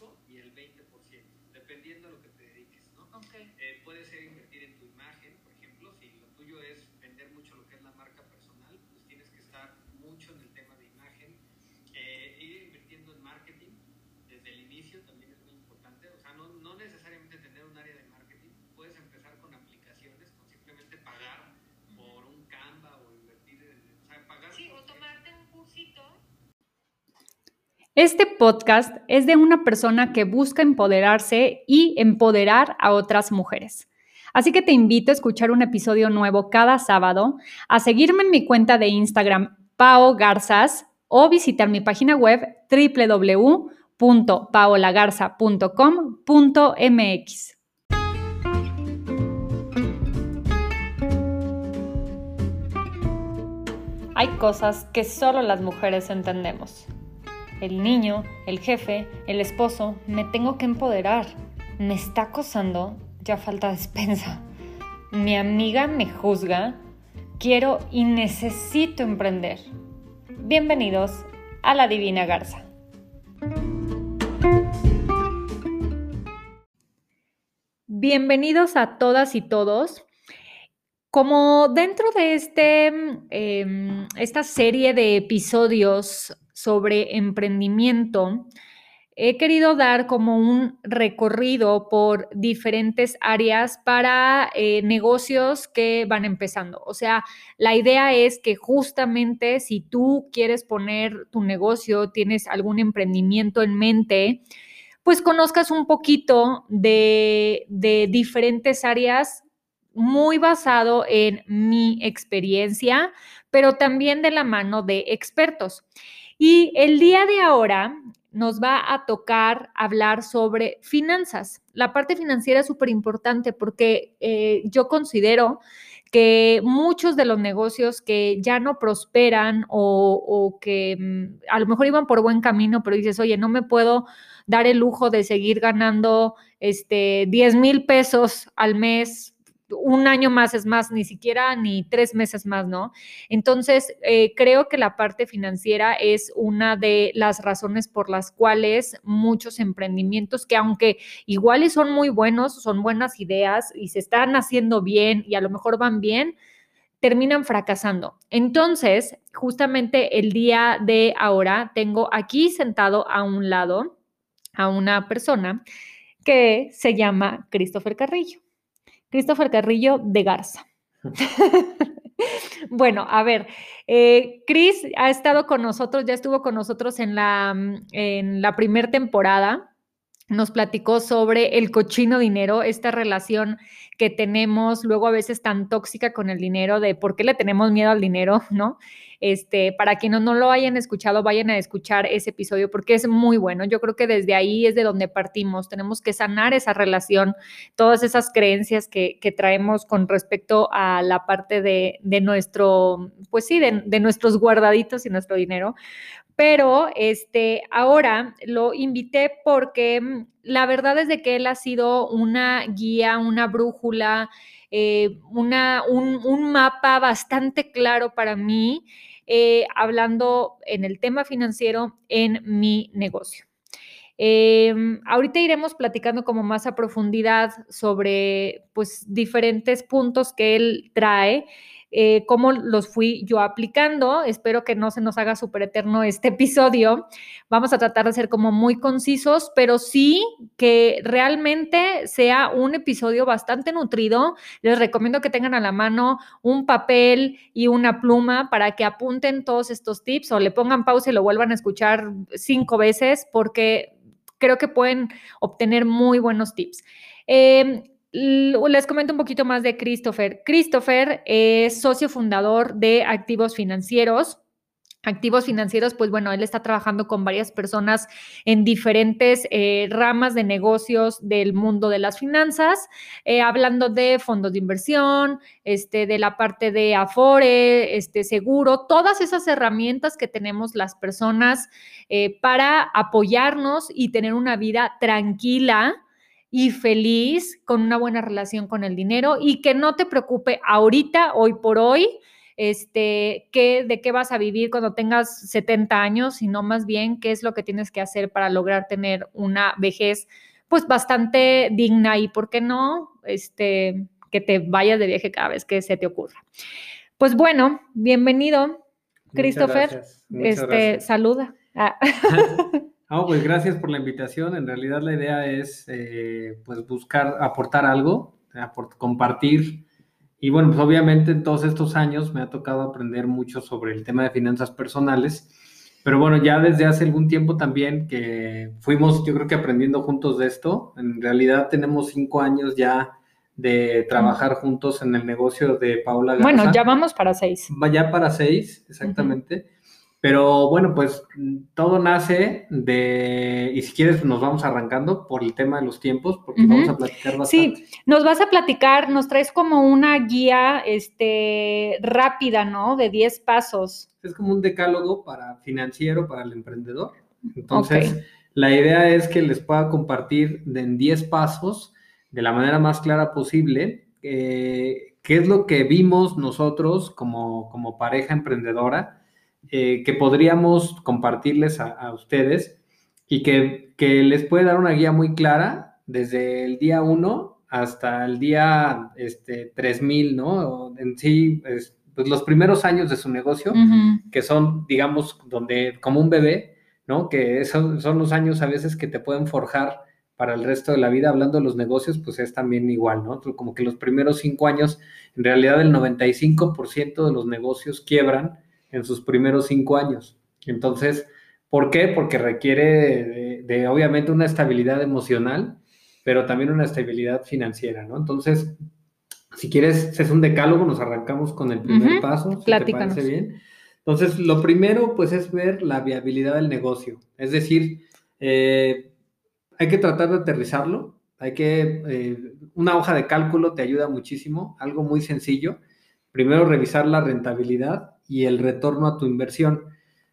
5 y el 20%, dependiendo de lo que te dediques, ¿no? Ok. Eh, puede ser invertir en tu imagen, por ejemplo, si lo tuyo es vender mucho lo que es la marca personal, pues tienes que estar mucho en el tema de imagen. Eh, ir invirtiendo en marketing desde el inicio también es muy importante. O sea, no, no necesariamente tener un área de marketing. Puedes empezar con aplicaciones, con simplemente pagar por un Canva o invertir en... O sea, pagar... Sí, o porque- tomarte un cursito. Este podcast es de una persona que busca empoderarse y empoderar a otras mujeres. Así que te invito a escuchar un episodio nuevo cada sábado, a seguirme en mi cuenta de Instagram Pao Garzas o visitar mi página web www.paolagarza.com.mx. Hay cosas que solo las mujeres entendemos. El niño, el jefe, el esposo, me tengo que empoderar. Me está acosando, ya falta despensa. Mi amiga me juzga. Quiero y necesito emprender. Bienvenidos a la Divina Garza. Bienvenidos a todas y todos. Como dentro de este, eh, esta serie de episodios sobre emprendimiento, he querido dar como un recorrido por diferentes áreas para eh, negocios que van empezando. O sea, la idea es que justamente si tú quieres poner tu negocio, tienes algún emprendimiento en mente, pues conozcas un poquito de, de diferentes áreas muy basado en mi experiencia, pero también de la mano de expertos. Y el día de ahora nos va a tocar hablar sobre finanzas. La parte financiera es súper importante porque eh, yo considero que muchos de los negocios que ya no prosperan o, o que mm, a lo mejor iban por buen camino, pero dices, oye, no me puedo dar el lujo de seguir ganando este, 10 mil pesos al mes un año más es más, ni siquiera ni tres meses más, ¿no? Entonces, eh, creo que la parte financiera es una de las razones por las cuales muchos emprendimientos que aunque iguales son muy buenos, son buenas ideas y se están haciendo bien y a lo mejor van bien, terminan fracasando. Entonces, justamente el día de ahora tengo aquí sentado a un lado a una persona que se llama Christopher Carrillo. Christopher Carrillo de Garza. bueno, a ver, eh, Chris ha estado con nosotros, ya estuvo con nosotros en la, en la primera temporada. Nos platicó sobre el cochino dinero, esta relación que tenemos luego a veces tan tóxica con el dinero, de por qué le tenemos miedo al dinero, ¿no? Este, para quienes no lo hayan escuchado, vayan a escuchar ese episodio porque es muy bueno. Yo creo que desde ahí es de donde partimos. Tenemos que sanar esa relación, todas esas creencias que, traemos con respecto a la parte de, nuestro, pues sí, de, nuestros guardaditos y nuestro dinero. Pero este, ahora lo invité porque la verdad es de que él ha sido una guía, una brújula, eh, un mapa bastante claro para mí eh, hablando en el tema financiero en mi negocio. Eh, ahorita iremos platicando como más a profundidad sobre pues diferentes puntos que él trae, eh, cómo los fui yo aplicando. Espero que no se nos haga súper eterno este episodio. Vamos a tratar de ser como muy concisos, pero sí que realmente sea un episodio bastante nutrido. Les recomiendo que tengan a la mano un papel y una pluma para que apunten todos estos tips o le pongan pausa y lo vuelvan a escuchar cinco veces porque creo que pueden obtener muy buenos tips. Eh, les comento un poquito más de Christopher. Christopher es socio fundador de Activos Financieros. Activos financieros, pues bueno, él está trabajando con varias personas en diferentes eh, ramas de negocios del mundo de las finanzas, eh, hablando de fondos de inversión, este, de la parte de Afore, este, seguro, todas esas herramientas que tenemos las personas eh, para apoyarnos y tener una vida tranquila y feliz con una buena relación con el dinero y que no te preocupe ahorita, hoy por hoy, este, qué, de qué vas a vivir cuando tengas 70 años, sino más bien qué es lo que tienes que hacer para lograr tener una vejez pues bastante digna y, ¿por qué no? Este, que te vayas de viaje cada vez que se te ocurra. Pues bueno, bienvenido, Christopher. este, saluda. Ah. pues gracias por la invitación. En realidad la idea es eh, pues buscar aportar algo, compartir. Y bueno, pues obviamente en todos estos años me ha tocado aprender mucho sobre el tema de finanzas personales. Pero bueno, ya desde hace algún tiempo también que fuimos, yo creo que aprendiendo juntos de esto. En realidad tenemos cinco años ya de trabajar juntos en el negocio de Paula Garza. Bueno, ya vamos para seis. Ya para seis, exactamente. Pero bueno, pues todo nace de, y si quieres nos vamos arrancando por el tema de los tiempos, porque vamos a platicar bastante. Sí, nos vas a platicar, nos traes como una guía este, rápida, ¿no? De 10 pasos. Es como un decálogo para financiero, para el emprendedor. Entonces, la idea es que les pueda compartir en 10 pasos, de la manera más clara posible, eh, qué es lo que vimos nosotros como, como pareja emprendedora eh, que podríamos compartirles a, ustedes y que, les puede dar una guía muy clara desde el día 1 hasta el día este, 3000, ¿no? En sí, pues los primeros años de su negocio, que son, digamos, donde como un bebé, ¿no? Que son, son los años a veces que te pueden forjar para el resto de la vida, hablando de los negocios, pues es también igual, ¿no? Como que los primeros cinco años, en realidad el 95% de los negocios quiebran en sus primeros cinco años. Entonces, ¿por qué? Porque requiere de, obviamente una estabilidad emocional, pero también una estabilidad financiera, ¿no? Entonces, si quieres, es un decálogo, nos arrancamos con el primer paso, si te parece bien. Entonces, lo primero, pues, es ver la viabilidad del negocio. Es decir, eh, hay que tratar de aterrizarlo, hay que, eh, una hoja de cálculo te ayuda muchísimo, algo muy sencillo. Primero, revisar la rentabilidad y el retorno a tu inversión.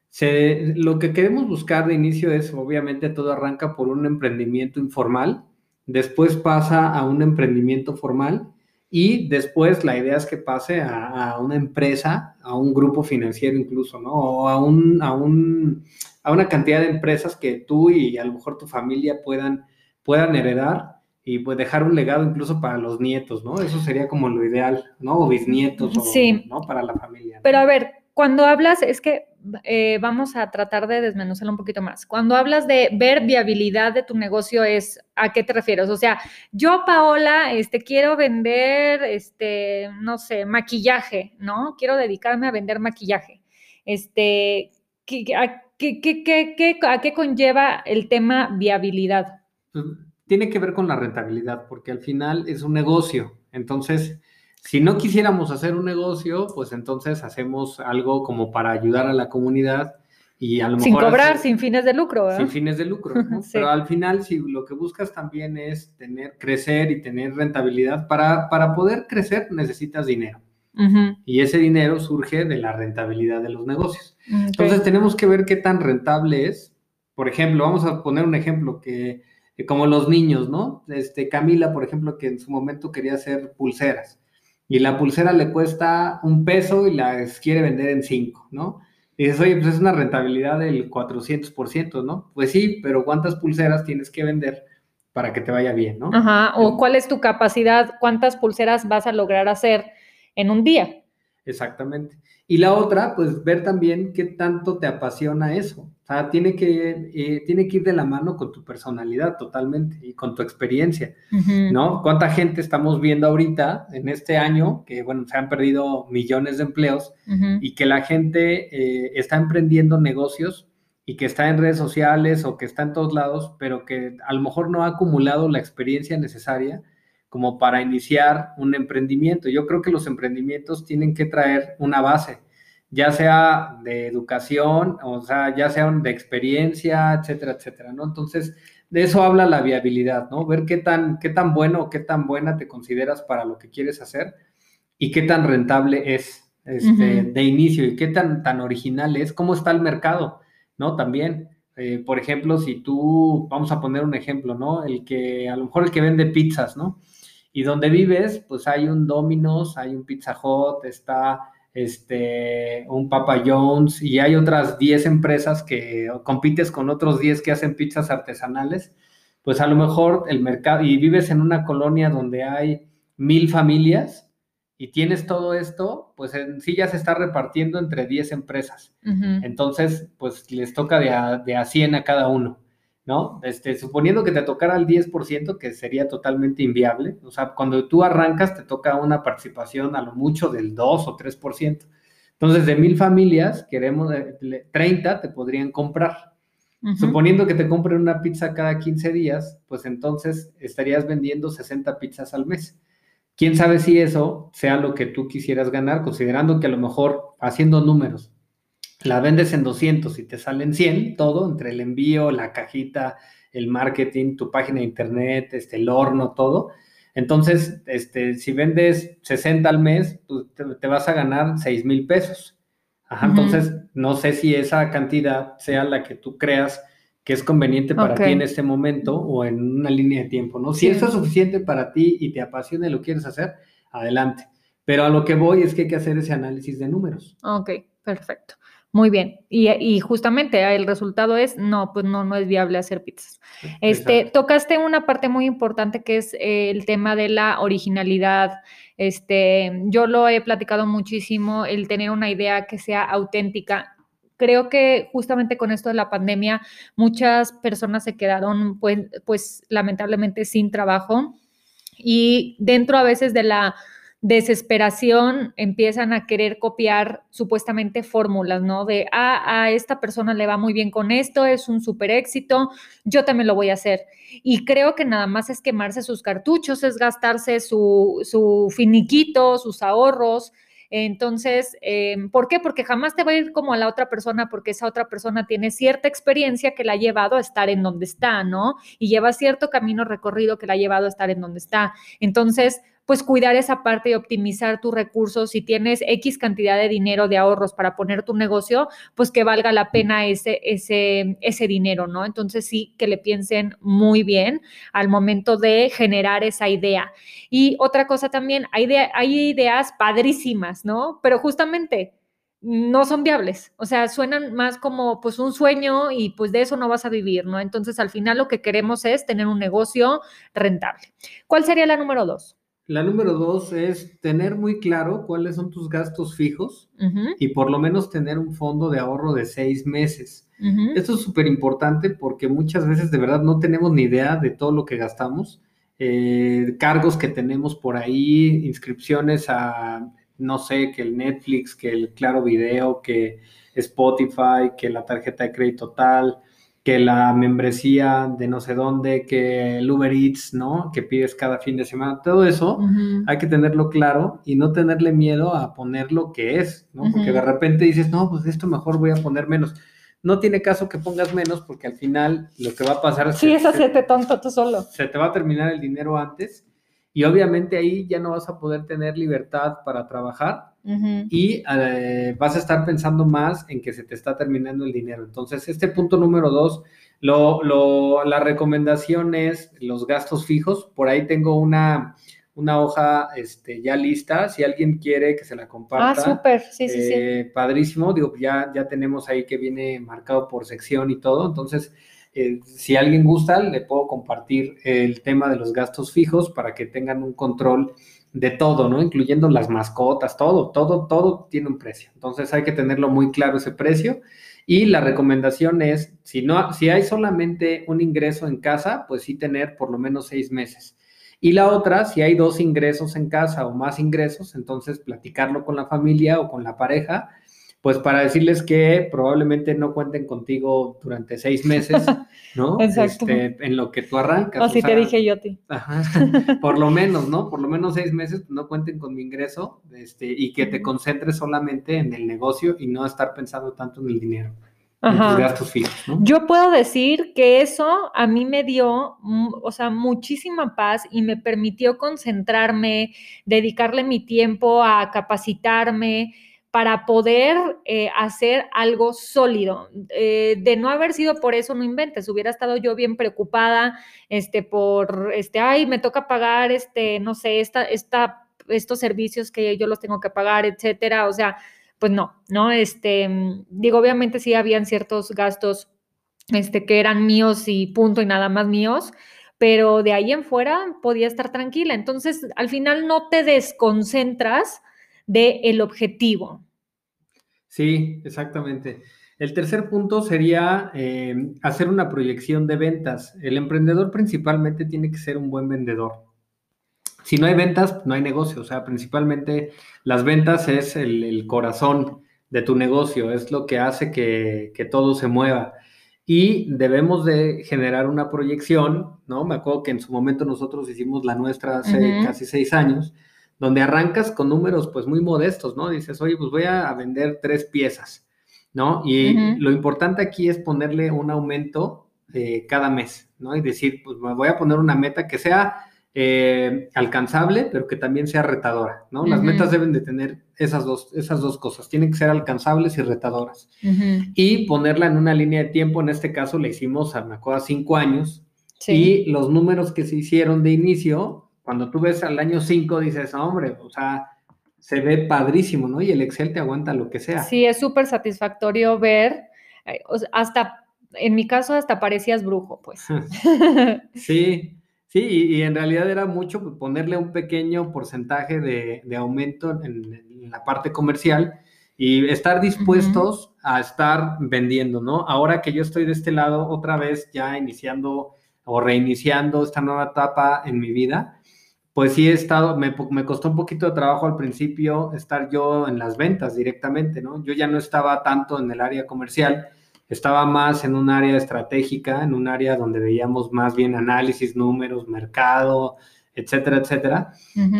Se, lo que queremos buscar de inicio es, obviamente, todo arranca por un emprendimiento informal, después pasa a un emprendimiento formal y después la idea es que pase a, una empresa, a un grupo financiero incluso, ¿no? O a, un, a, un, a una cantidad de empresas que tú y a lo mejor tu familia puedan, puedan heredar y pues dejar un legado incluso para los nietos, ¿no? Eso sería como lo ideal, ¿no? O bisnietos, sí. ¿no? Para la familia. Pero a ver, cuando hablas, es que eh, vamos a tratar de desmenuzarlo un poquito más. Cuando hablas de ver viabilidad de tu negocio, es ¿a qué te refieres? O sea, yo, Paola, este, quiero vender, este, no sé, maquillaje, ¿no? Quiero dedicarme a vender maquillaje. Este, a, qué, ¿A qué conlleva el tema viabilidad? Pues, tiene que ver con la rentabilidad, porque al final es un negocio. Entonces, si no quisiéramos hacer un negocio, pues entonces hacemos algo como para ayudar a la comunidad y a lo sin cobrar, sin fines de lucro. Sin fines de lucro, Pero al final, si lo que buscas también es tener, crecer y tener rentabilidad, para, para poder crecer necesitas dinero. Y ese dinero surge de la rentabilidad de los negocios. Entonces tenemos que ver qué tan rentable es. Por ejemplo, vamos a poner un ejemplo que como los niños, ¿no? Este, Camila, por ejemplo, que en su momento quería hacer pulseras y la pulsera le cuesta un peso y la quiere vender en cinco, ¿no? Y dices, oye, pues es una rentabilidad del 400%, ¿no? Pues sí, pero ¿cuántas pulseras tienes que vender para que te vaya bien, ¿no? Ajá, o cuál es tu capacidad, cuántas pulseras vas a lograr hacer en un día. Exactamente. Y la otra, pues ver también qué tanto te apasiona eso. O sea, tiene que, eh, tiene que ir de la mano con tu personalidad totalmente y con tu experiencia, ¿no? ¿Cuánta gente estamos viendo ahorita en este año que, bueno, se han perdido millones de empleos y que la gente eh, está emprendiendo negocios y que está en redes sociales o que está en todos lados, pero que a lo mejor no ha acumulado la experiencia necesaria como para iniciar un emprendimiento. Yo creo que los emprendimientos tienen que traer una base, ya sea de educación, o sea, ya sea de experiencia, etcétera, etcétera, ¿no? Entonces, de eso habla la viabilidad, ¿no? Ver qué tan, qué tan bueno o qué tan buena te consideras para lo que quieres hacer y qué tan rentable es este, de inicio y qué tan, tan original es, cómo está el mercado, ¿no? También. Eh, por ejemplo, si tú, vamos a poner un ejemplo, ¿no? El que, a lo mejor el que vende pizzas, ¿no? Y donde vives, pues hay un Domino's, hay un Pizza Hut, está este, un Papa Jones y hay otras 10 empresas que compites con otros 10 que hacen pizzas artesanales, pues a lo mejor el mercado, y vives en una colonia donde hay mil familias, y tienes todo esto, pues en sí ya se está repartiendo entre 10 empresas. Entonces, pues les toca de a, de a 100 a cada uno, ¿no? Este, suponiendo que te tocara el 10%, que sería totalmente inviable, o sea, cuando tú arrancas te toca una participación a lo mucho del 2 o 3%. Entonces, de mil familias, queremos, 30 te podrían comprar. Suponiendo que te compren una pizza cada 15 días, pues entonces estarías vendiendo 60 pizzas al mes. Quién sabe si eso sea lo que tú quisieras ganar, considerando que a lo mejor haciendo números, la vendes en 200 y te salen 100, todo, entre el envío, la cajita, el marketing, tu página de internet, este, el horno, todo. Entonces, este, si vendes 60 al mes, pues, te, vas a ganar 6 mil pesos. Ajá, Entonces, no sé si esa cantidad sea la que tú creas que es conveniente para ti en este momento o en una línea de tiempo, ¿no? Si eso es suficiente para ti y te apasiona y lo quieres hacer, adelante. Pero a lo que voy es que hay que hacer ese análisis de números. Ok, perfecto. Muy bien. Y, justamente el resultado es, no, pues no, no es viable hacer pizzas. Este, tocaste una parte muy importante que es eh, el tema de la originalidad. Este, yo lo he platicado muchísimo, el tener una idea que sea auténtica creo que justamente con esto de la pandemia muchas personas se quedaron pues, pues lamentablemente sin trabajo y dentro a veces de la desesperación empiezan a querer copiar supuestamente fórmulas, ¿no? De, ah, a esta persona le va muy bien con esto, es un súper éxito, yo también lo voy a hacer. Y creo que nada más es quemarse sus cartuchos, es gastarse su, su finiquito, sus ahorros, entonces, em, ¿por qué? Porque jamás te va a ir como a la otra persona porque esa otra persona tiene cierta experiencia que la ha llevado a estar en donde está, ¿no? Y lleva cierto camino recorrido que la ha llevado a estar en donde está. Entonces, pues cuidar esa parte y optimizar tus recursos. Si tienes X cantidad de dinero de ahorros para poner tu negocio, pues que valga la pena ese, ese, ese dinero, ¿no? Entonces sí que le piensen muy bien al momento de generar esa idea. Y otra cosa también, hay, hay ideas padrísimas, ¿no? Pero justamente no son viables, o sea, suenan más como pues un sueño y pues de eso no vas a vivir, ¿no? Entonces al final lo que queremos es tener un negocio rentable. ¿Cuál sería la número dos? La número dos es tener muy claro cuáles son tus gastos fijos y por lo menos tener un fondo de ahorro de seis meses. Esto es súper importante porque muchas veces de verdad no tenemos ni idea de todo lo que gastamos, eh, cargos que tenemos por ahí, inscripciones a, no sé, que el Netflix, que el Claro Video, que Spotify, que la tarjeta de crédito tal que la membresía de no sé dónde, que el Uber Eats, ¿no? Que pides cada fin de semana, todo eso hay que tenerlo claro y no tenerle miedo a poner lo que es, ¿no? Porque de repente dices, no, pues esto mejor voy a poner menos. No tiene caso que pongas menos porque al final lo que va a pasar es sí, que... Sí, es tonto tú solo. Se te va a terminar el dinero antes y obviamente ahí ya no vas a poder tener libertad para trabajar y eh, vas a estar pensando más en que se te está terminando el dinero. Entonces, este punto número dos, lo, la recomendación es los gastos fijos. Por ahí tengo una, una hoja este, ya lista. Si alguien quiere que se la comparta. Ah, súper, sí, sí, sí. Eh, padrísimo. Digo, ya, ya tenemos ahí que viene marcado por sección y todo. Entonces, eh, si alguien gusta, le puedo compartir el tema de los gastos fijos para que tengan un control de todo, ¿no? Incluyendo las mascotas, todo, todo, todo tiene un precio. Entonces hay que tenerlo muy claro ese precio. Y la recomendación es, si no, si hay solamente un ingreso en casa, pues sí tener por lo menos seis meses. Y la otra, si hay dos ingresos en casa o más ingresos, entonces platicarlo con la familia o con la pareja pues para decirles que probablemente no cuenten contigo durante seis meses, ¿no? Exacto. Este, en lo que tú arrancas. Así te dije yo a ti. Ajá, por lo menos, ¿no? Por lo menos seis meses pues, no cuenten con mi ingreso este, y que te concentres solamente en el negocio y no estar pensando tanto en el dinero. En tus gastos fijos, ¿no? Yo puedo decir que eso a mí me dio, o sea, muchísima paz y me permitió concentrarme, dedicarle mi tiempo a capacitarme, para poder eh, hacer algo sólido. Eh, de no haber sido por eso, no inventes. Hubiera estado yo bien preocupada, este, por, este, ay, me toca pagar, este, no sé, esta, esta estos servicios que yo los tengo que pagar, etcétera. O sea, pues no, ¿no? Este, digo, obviamente sí habían ciertos gastos este, que eran míos y punto y nada más míos, pero de ahí en fuera podía estar tranquila. Entonces, al final no te desconcentras del el objetivo. Sí, exactamente. El tercer punto sería eh, hacer una proyección de ventas. El emprendedor principalmente tiene que ser un buen vendedor. Si no hay ventas, no hay negocio. O sea, principalmente las ventas es el, corazón de tu negocio, es lo que hace que, que, todo se mueva. Y debemos de generar una proyección, ¿no? Me acuerdo que en su momento nosotros hicimos la nuestra hace casi seis años, donde arrancas con números pues muy modestos, ¿no? Dices, oye, pues voy a vender tres piezas ¿no? Y lo importante aquí es ponerle un aumento eh, cada mes, ¿no? Y decir, pues me voy a poner una meta que sea eh, alcanzable, pero que también sea retadora, ¿no? Las metas deben de tener esas dos, esas dos cosas, tienen que ser alcanzables y retadoras. Y ponerla en una línea de tiempo, en este caso le hicimos, a, me acuerdo, cinco años, y los números que se hicieron de inicio, cuando tú ves al año cinco, dices, hombre, o sea, se ve padrísimo, ¿no? Y el Excel te aguanta lo que sea. Sí, es súper satisfactorio ver, eh, hasta, en mi caso, hasta parecías brujo, pues. sí, sí, y, en realidad era mucho ponerle un pequeño porcentaje de, aumento en, la parte comercial y estar dispuestos a estar vendiendo, ¿no? Ahora que yo estoy de este lado, otra vez ya iniciando o reiniciando esta nueva etapa en mi vida, pues sí he estado, me, costó un poquito de trabajo al principio estar yo en las ventas directamente, ¿no? Yo ya no estaba tanto en el área comercial, estaba más en un área estratégica, en un área donde veíamos más bien análisis, números, mercado, etcétera, etcétera.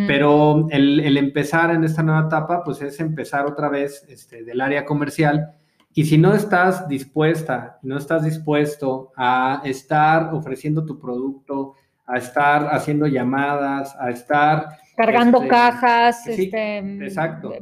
Pero el, empezar en esta nueva etapa, pues es empezar otra vez este, del área comercial. Y si no estás dispuesta, no estás dispuesto a estar ofreciendo tu producto, a estar haciendo llamadas, a estar... Cargando este, cajas, este, exacto.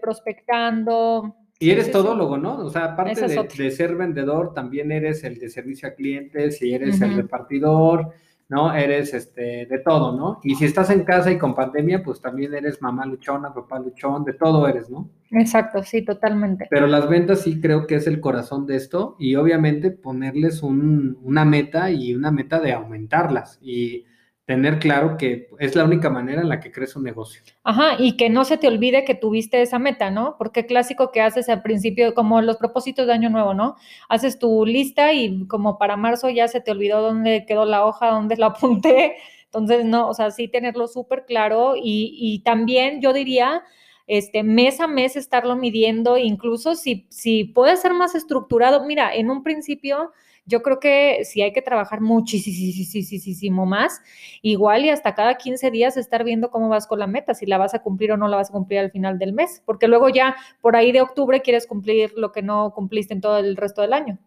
prospectando. Y eres todólogo, ¿no? O sea, aparte de, ser vendedor, también eres el de servicio a clientes y eres el repartidor, ¿no? Eres este, de todo, ¿no? Y si estás en casa y con pandemia, pues también eres mamá luchona, papá luchón, de todo eres, ¿no? Exacto, sí, totalmente. Pero las ventas sí creo que es el corazón de esto y obviamente ponerles un, una meta y una meta de aumentarlas y tener claro que es la única manera en la que crece un negocio. Ajá, y que no se te olvide que tuviste esa meta, ¿no? Porque clásico que haces al principio, como los propósitos de año nuevo, ¿no? Haces tu lista y como para marzo ya se te olvidó dónde quedó la hoja, dónde la apunté. Entonces, no, o sea, sí tenerlo súper claro y, y también yo diría, este, mes a mes estarlo midiendo, incluso si, si puede ser más estructurado. Mira, en un principio yo creo que si hay que trabajar muchísimo más, igual y hasta cada 15 días estar viendo cómo vas con la meta, si la vas a cumplir o no la vas a cumplir al final del mes, porque luego ya por ahí de octubre quieres cumplir lo que no cumpliste en todo el resto del año.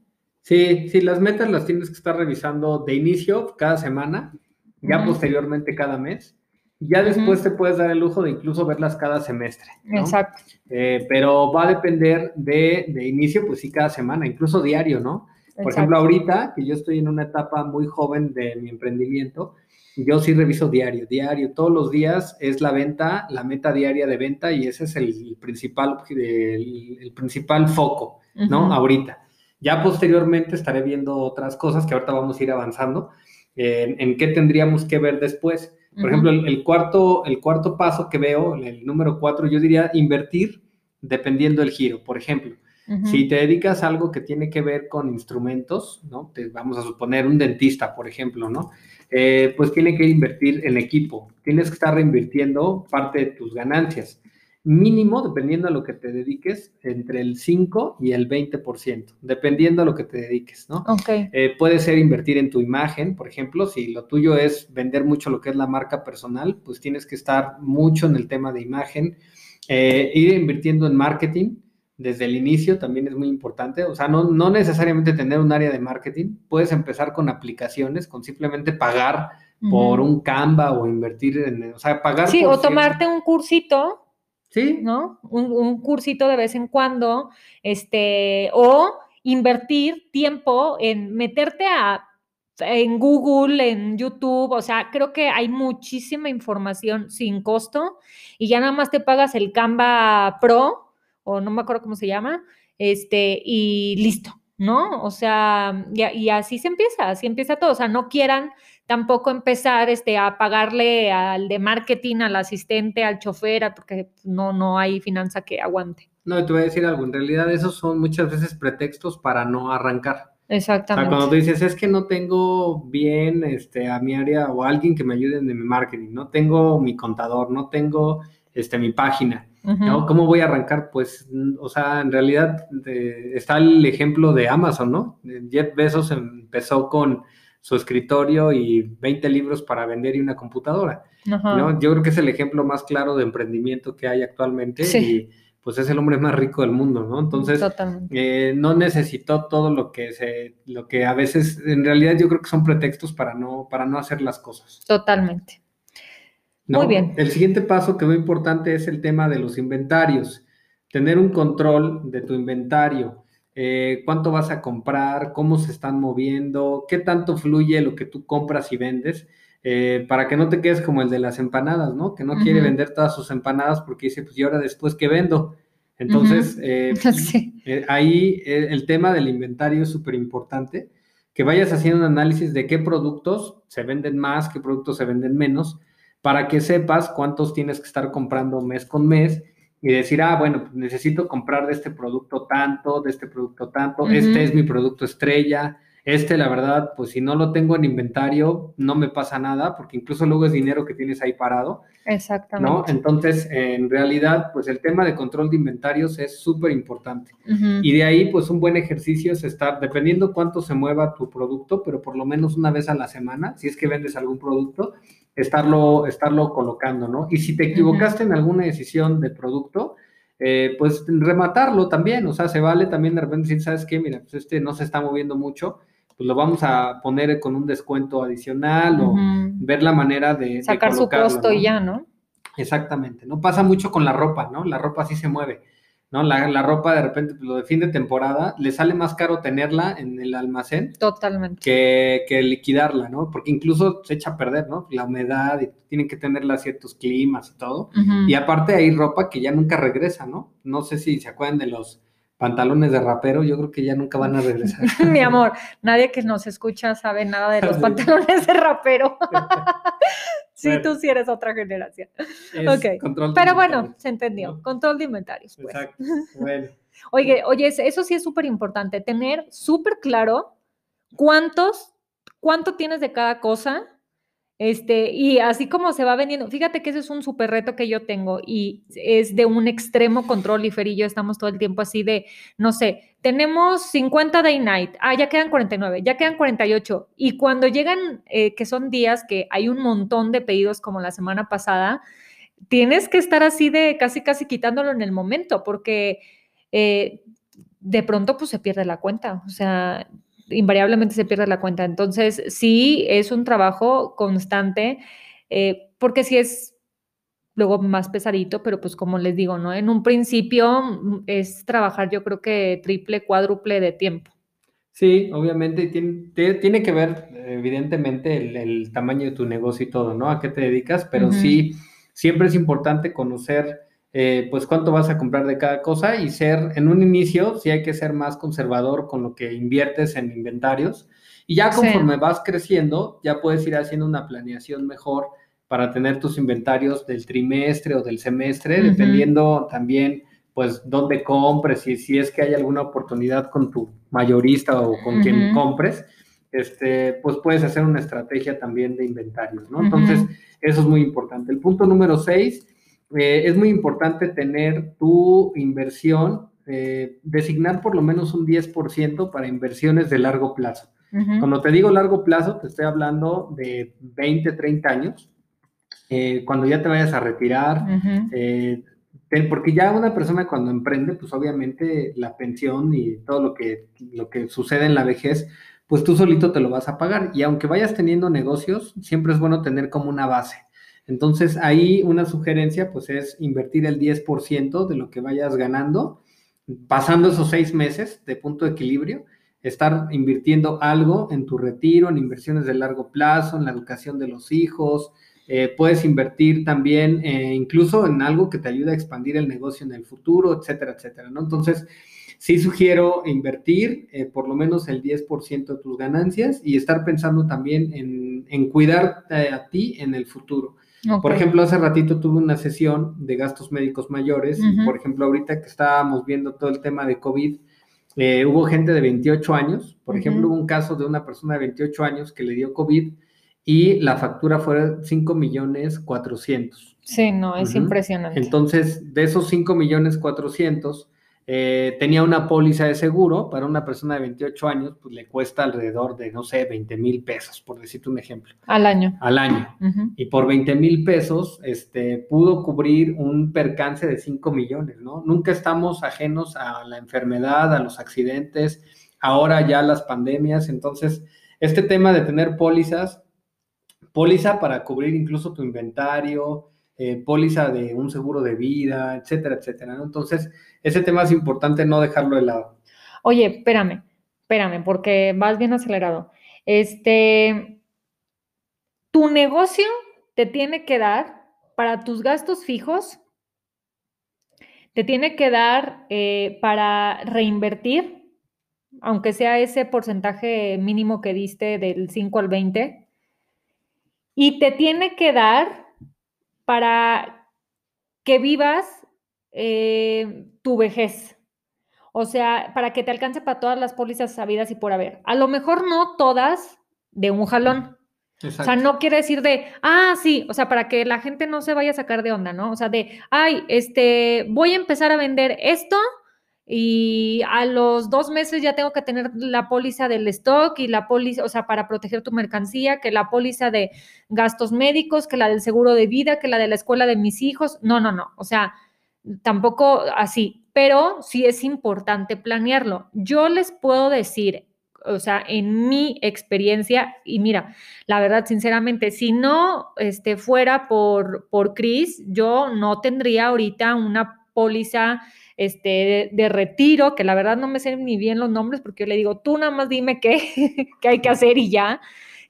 Sí, sí, las metas las tienes que estar revisando de inicio cada semana, ya posteriormente cada mes. Ya después te puedes dar el lujo de incluso verlas cada semestre. Exacto. Eh, pero va a depender de, de, inicio, pues sí, cada semana, incluso diario, ¿no? Por ejemplo, ahorita que yo estoy en una etapa muy joven de mi emprendimiento, yo sí reviso diario, diario, todos los días es la venta, la meta diaria de venta y ese es el, principal, el, principal foco, ¿no? Ahorita. Ya posteriormente estaré viendo otras cosas que ahorita vamos a ir avanzando, en, qué tendríamos que ver después. Por ejemplo, el, cuarto, el cuarto paso que veo, el número cuatro, yo diría invertir dependiendo del giro. Por ejemplo, si te dedicas a algo que tiene que ver con instrumentos, ¿no? Te, vamos a suponer un dentista, por ejemplo, ¿no? Eh, pues tiene que invertir en equipo. Tienes que estar reinvirtiendo parte de tus ganancias. Mínimo, dependiendo a lo que te dediques, entre el 5 y el 20%, dependiendo a lo que te dediques, ¿no? Ok. Eh, puede ser invertir en tu imagen, por ejemplo, si lo tuyo es vender mucho lo que es la marca personal, pues tienes que estar mucho en el tema de imagen, eh, ir invirtiendo en marketing, desde el inicio también es muy importante. O sea, no, no necesariamente tener un área de marketing. Puedes empezar con aplicaciones, con simplemente pagar por un Canva o invertir en, o sea, pagar. Sí, o tomarte un cursito. Sí. ¿No? Un, un, cursito de vez en cuando, este, o invertir tiempo en meterte a en Google, en YouTube, o sea, creo que hay muchísima información sin costo y ya nada más te pagas el Canva Pro o no me acuerdo cómo se llama, este, y listo, ¿no? O sea, y, y así se empieza, así empieza todo, o sea, no quieran tampoco empezar este, a pagarle al de marketing, al asistente, al chofer, porque no, no hay finanza que aguante. No, te voy a decir algo, en realidad esos son muchas veces pretextos para no arrancar. Exactamente. O sea, cuando tú dices, es que no tengo bien este, a mi área o alguien que me ayude en mi marketing, no tengo mi contador, no tengo este, mi página, ¿no? ¿Cómo voy a arrancar? Pues, o sea, en realidad está el ejemplo de Amazon, ¿no? Jeff Bezos empezó con su escritorio y 20 libros para vender y una computadora, ¿no? Yo creo que es el ejemplo más claro de emprendimiento que hay actualmente y pues es el hombre más rico del mundo, ¿no? Entonces, eh, no necesitó todo lo que se, lo que a veces, en realidad yo creo que son pretextos para no, para no hacer las cosas. Totalmente. Muy bien. El siguiente paso que muy importante es el tema de los inventarios. Tener un control de tu inventario. Eh, cuánto vas a comprar, cómo se están moviendo, qué tanto fluye lo que tú compras y vendes. Eh, para que no te quedes como el de las empanadas, ¿no? Que no quiere vender todas sus empanadas porque dice, pues, ¿y ahora después qué vendo? Entonces, eh, eh, ahí el tema del inventario es súper importante, que vayas haciendo un análisis de qué productos se venden más, qué productos se venden menos, para que sepas cuántos tienes que estar comprando mes con mes y decir, ah, bueno, pues necesito comprar de este producto tanto, de este producto tanto, este es mi producto estrella, este, la verdad, pues si no lo tengo en inventario, no me pasa nada, porque incluso luego es dinero que tienes ahí parado. Exactamente. ¿no? Entonces, en realidad, pues el tema de control de inventarios es súper importante. Y de ahí, pues un buen ejercicio es estar, dependiendo cuánto se mueva tu producto, pero por lo menos una vez a la semana, si es que vendes algún producto, estarlo, estarlo colocando, ¿no? Y si te equivocaste en alguna decisión de producto, eh, pues rematarlo también, o sea, se vale también de repente decir, ¿sabes qué? Mira, pues este no se está moviendo mucho, pues lo vamos a poner con un descuento adicional o ver la manera de sacar su costo y ya, ¿no? Exactamente, ¿no? Pasa mucho con la ropa, ¿no? La ropa sí se mueve, ¿no? La, ropa de repente, pues, lo de fin de temporada, le sale más caro tenerla en el almacén. Totalmente. Que, que liquidarla, ¿no? Porque incluso se echa a perder, ¿no? La humedad y tienen que tenerla a ciertos climas y todo. Y aparte hay ropa que ya nunca regresa, ¿no? No sé si se acuerdan de los pantalones de rapero, yo creo que ya nunca van a regresar. Mi amor, nadie que nos escucha sabe nada de los pantalones de rapero. sí, tú sí eres otra generación. Ok. Pero bueno, se entendió. Control de inventarios. Pues. Exacto. Bueno. Oye, oye, eso sí es súper importante, tener súper claro cuántos, cuánto tienes de cada cosa este, y así como se va vendiendo, fíjate que ese es un súper reto que yo tengo y es de un extremo control y Fer y yo estamos todo el tiempo así de, no sé, tenemos 50 day night, ah, ya quedan 49, ya quedan 48 y cuando llegan, eh, que son días que hay un montón de pedidos como la semana pasada, tienes que estar así de casi, casi quitándolo en el momento porque... Eh, de pronto pues se pierde la cuenta, o sea, invariablemente se pierde la cuenta. Entonces, sí es un trabajo constante, eh, porque sí es luego más pesadito, pero pues como les digo, ¿no? En un principio mm, es trabajar yo creo que triple, cuádruple de tiempo. Sí, obviamente tiene, tiene que ver evidentemente el, tamaño de tu negocio y todo, ¿no? A qué te dedicas, pero sí, siempre es importante conocer eh, pues cuánto vas a comprar de cada cosa y ser, en un inicio, sí hay que ser más conservador con lo que inviertes en inventarios. Y ya conforme vas creciendo, ya puedes ir haciendo una planeación mejor para tener tus inventarios del trimestre o del semestre, dependiendo también, pues, dónde compres y si es que hay alguna oportunidad con tu mayorista o con quien compres, este, pues puedes hacer una estrategia también de inventarios, ¿no? Entonces, eso es muy importante. El punto número seis eh, es muy importante tener tu inversión, eh, designar por lo menos un 10% para inversiones de largo plazo. Cuando te digo largo plazo, te estoy hablando de 20, 30 años. Eh, cuando ya te vayas a retirar, porque ya una persona cuando emprende, pues obviamente la pensión y todo lo que, lo que sucede en la vejez, pues tú solito te lo vas a pagar. Y aunque vayas teniendo negocios, siempre es bueno tener como una base. Entonces, ahí una sugerencia, pues, es invertir el 10% de lo que vayas ganando, pasando esos seis meses de punto de equilibrio, estar invirtiendo algo en tu retiro, en inversiones de largo plazo, en la educación de los hijos. Eh, puedes invertir también eh, incluso en algo que te ayude a expandir el negocio en el futuro, etcétera, etcétera, ¿no? Entonces, sí sugiero invertir eh, por lo menos el 10% de tus ganancias y estar pensando también en, en cuidarte a ti en el futuro. Por ejemplo, hace ratito tuve una sesión de gastos médicos mayores y, por ejemplo, ahorita que estábamos viendo todo el tema de COVID, eh, hubo gente de 28 años, por ejemplo, hubo un caso de una persona de 28 años que le dio COVID y la factura fue 5 millones 400. Sí, no, es impresionante. Entonces, de esos 5 millones 400, eh, tenía una póliza de seguro para una persona de 28 años, pues le cuesta alrededor de, no sé, 20 mil pesos, por decirte un ejemplo. Al año. Al año. Y por 20 mil pesos, este, pudo cubrir un percance de 5 millones, ¿no? Nunca estamos ajenos a la enfermedad, a los accidentes, ahora ya las pandemias. Entonces, este tema de tener pólizas, póliza para cubrir incluso tu inventario, eh, póliza de un seguro de vida, etcétera, etcétera. Entonces, ese tema es importante no dejarlo de lado. Oye, espérame, espérame, porque vas bien acelerado. Este, tu negocio te tiene que dar para tus gastos fijos, te tiene que dar eh, para reinvertir, aunque sea ese porcentaje mínimo que diste del 5 al 20, y te tiene que dar para que vivas eh, tu vejez. O sea, para que te alcance para todas las pólizas sabidas y por haber. A lo mejor no todas de un jalón. O sea, no quiere decir de, ah, sí, o sea, para que la gente no se vaya a sacar de onda, ¿no? O sea, de, ay, este, voy a empezar a vender esto y a los dos meses ya tengo que tener la póliza del stock y la póliza, o sea, para proteger tu mercancía, que la póliza de gastos médicos, que la del seguro de vida, que la de la escuela de mis hijos. No, no, no. O sea, tampoco así, pero sí es importante planearlo. Yo les puedo decir, o sea, en mi experiencia, y mira, la verdad, sinceramente, si no este, fuera por, por Chris, yo no tendría ahorita una póliza este, de, retiro, que la verdad no me sé ni bien los nombres porque yo le digo, tú nada más dime qué, qué hay que hacer y ya.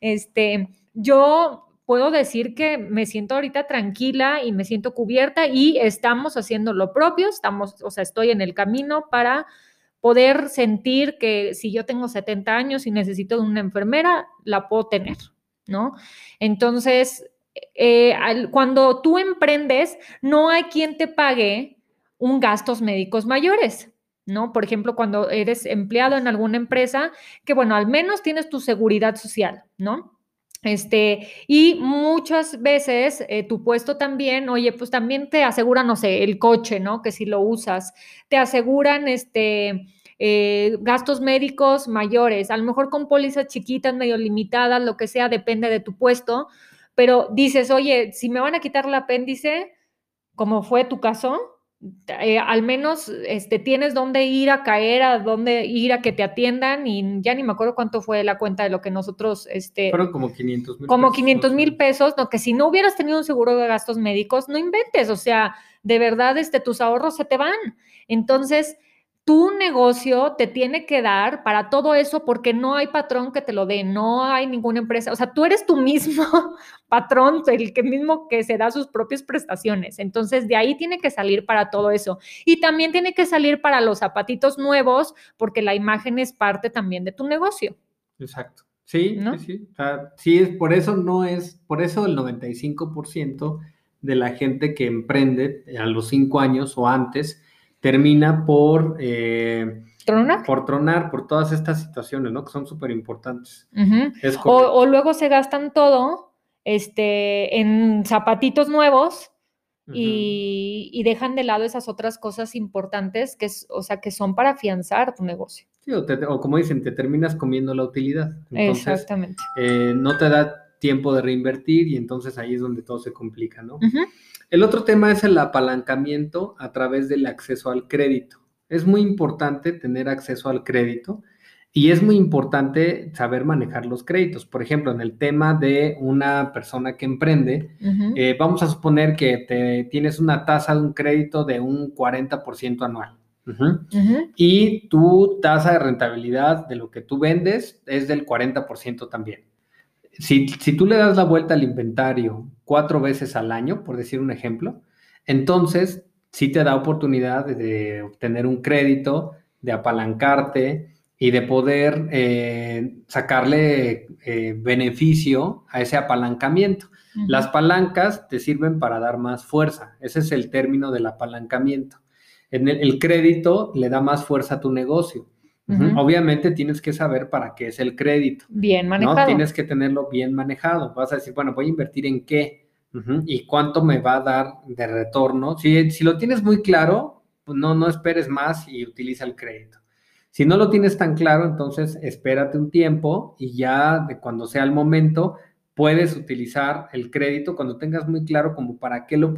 Este, yo puedo decir que me siento ahorita tranquila y me siento cubierta y estamos haciendo lo propio, estamos, o sea, estoy en el camino para poder sentir que si yo tengo 70 años y necesito de una enfermera, la puedo tener, ¿no? Entonces, eh, cuando tú emprendes, no hay quien te pague un gastos médicos mayores, ¿no? Por ejemplo, cuando eres empleado en alguna empresa, que bueno, al menos tienes tu seguridad social, ¿no? Este, y muchas veces eh, tu puesto también, oye, pues también te aseguran, no sé, el coche, ¿no? Que si lo usas, te aseguran, este, eh, gastos médicos mayores, a lo mejor con pólizas chiquitas, medio limitadas, lo que sea, depende de tu puesto, pero dices, oye, si me van a quitar el apéndice, como fue tu caso, eh, al menos este, tienes dónde ir a caer, a dónde ir a que te atiendan y ya ni me acuerdo cuánto fue la cuenta de lo que nosotros... Este, Fueron como 500 mil Como 500 mil pesos, no, que si no hubieras tenido un seguro de gastos médicos, no inventes, o sea, de verdad este, tus ahorros se te van. Entonces, tu negocio te tiene que dar para todo eso porque no hay patrón que te lo dé, no hay ninguna empresa, o sea, tú eres tu mismo patrón, el que mismo que se da sus propias prestaciones. Entonces, de ahí tiene que salir para todo eso. Y también tiene que salir para los zapatitos nuevos porque la imagen es parte también de tu negocio. Exacto. Sí, sí, sí. O sea, sí, es, por eso no es, por eso el 95% de la gente que emprende a los cinco años o antes, termina por... Eh, ¿Tronar? Por tronar, por todas estas situaciones, ¿no? Que son súper importantes. o, luego se gastan todo este, en zapatitos nuevos y, dejan de lado esas otras cosas importantes que, o sea, que son para afianzar tu negocio. Sí, o, como dicen, te terminas comiendo la utilidad. Exactamente. Eh, no te da tiempo de reinvertir y entonces ahí es donde todo se complica, ¿no? El otro tema es el apalancamiento a través del acceso al crédito. Es muy importante tener acceso al crédito y es muy importante saber manejar los créditos. Por ejemplo, en el tema de una persona que emprende, eh, vamos a suponer que te, tienes una tasa de un crédito de un 40% anual, Y tu tasa de rentabilidad de lo que tú vendes es del 40% también. Si, si tú le das la vuelta al inventario cuatro veces al año, por decir un ejemplo, entonces sí te da oportunidad de, obtener un crédito, de apalancarte y de poder eh, sacarle eh, beneficio a ese apalancamiento. Las palancas te sirven para dar más fuerza. Ese es el término del apalancamiento. En el, crédito le da más fuerza a tu negocio. Obviamente tienes que saber para qué es el crédito. Bien manejado. ¿no? Tienes que tenerlo bien manejado. Vas a decir, bueno, voy a invertir en qué y cuánto me va a dar de retorno. Si, si lo tienes muy claro, pues no, no esperes más y utiliza el crédito. Si no lo tienes tan claro, entonces espérate un tiempo y ya de cuando sea el momento, puedes utilizar el crédito cuando tengas muy claro como para qué lo,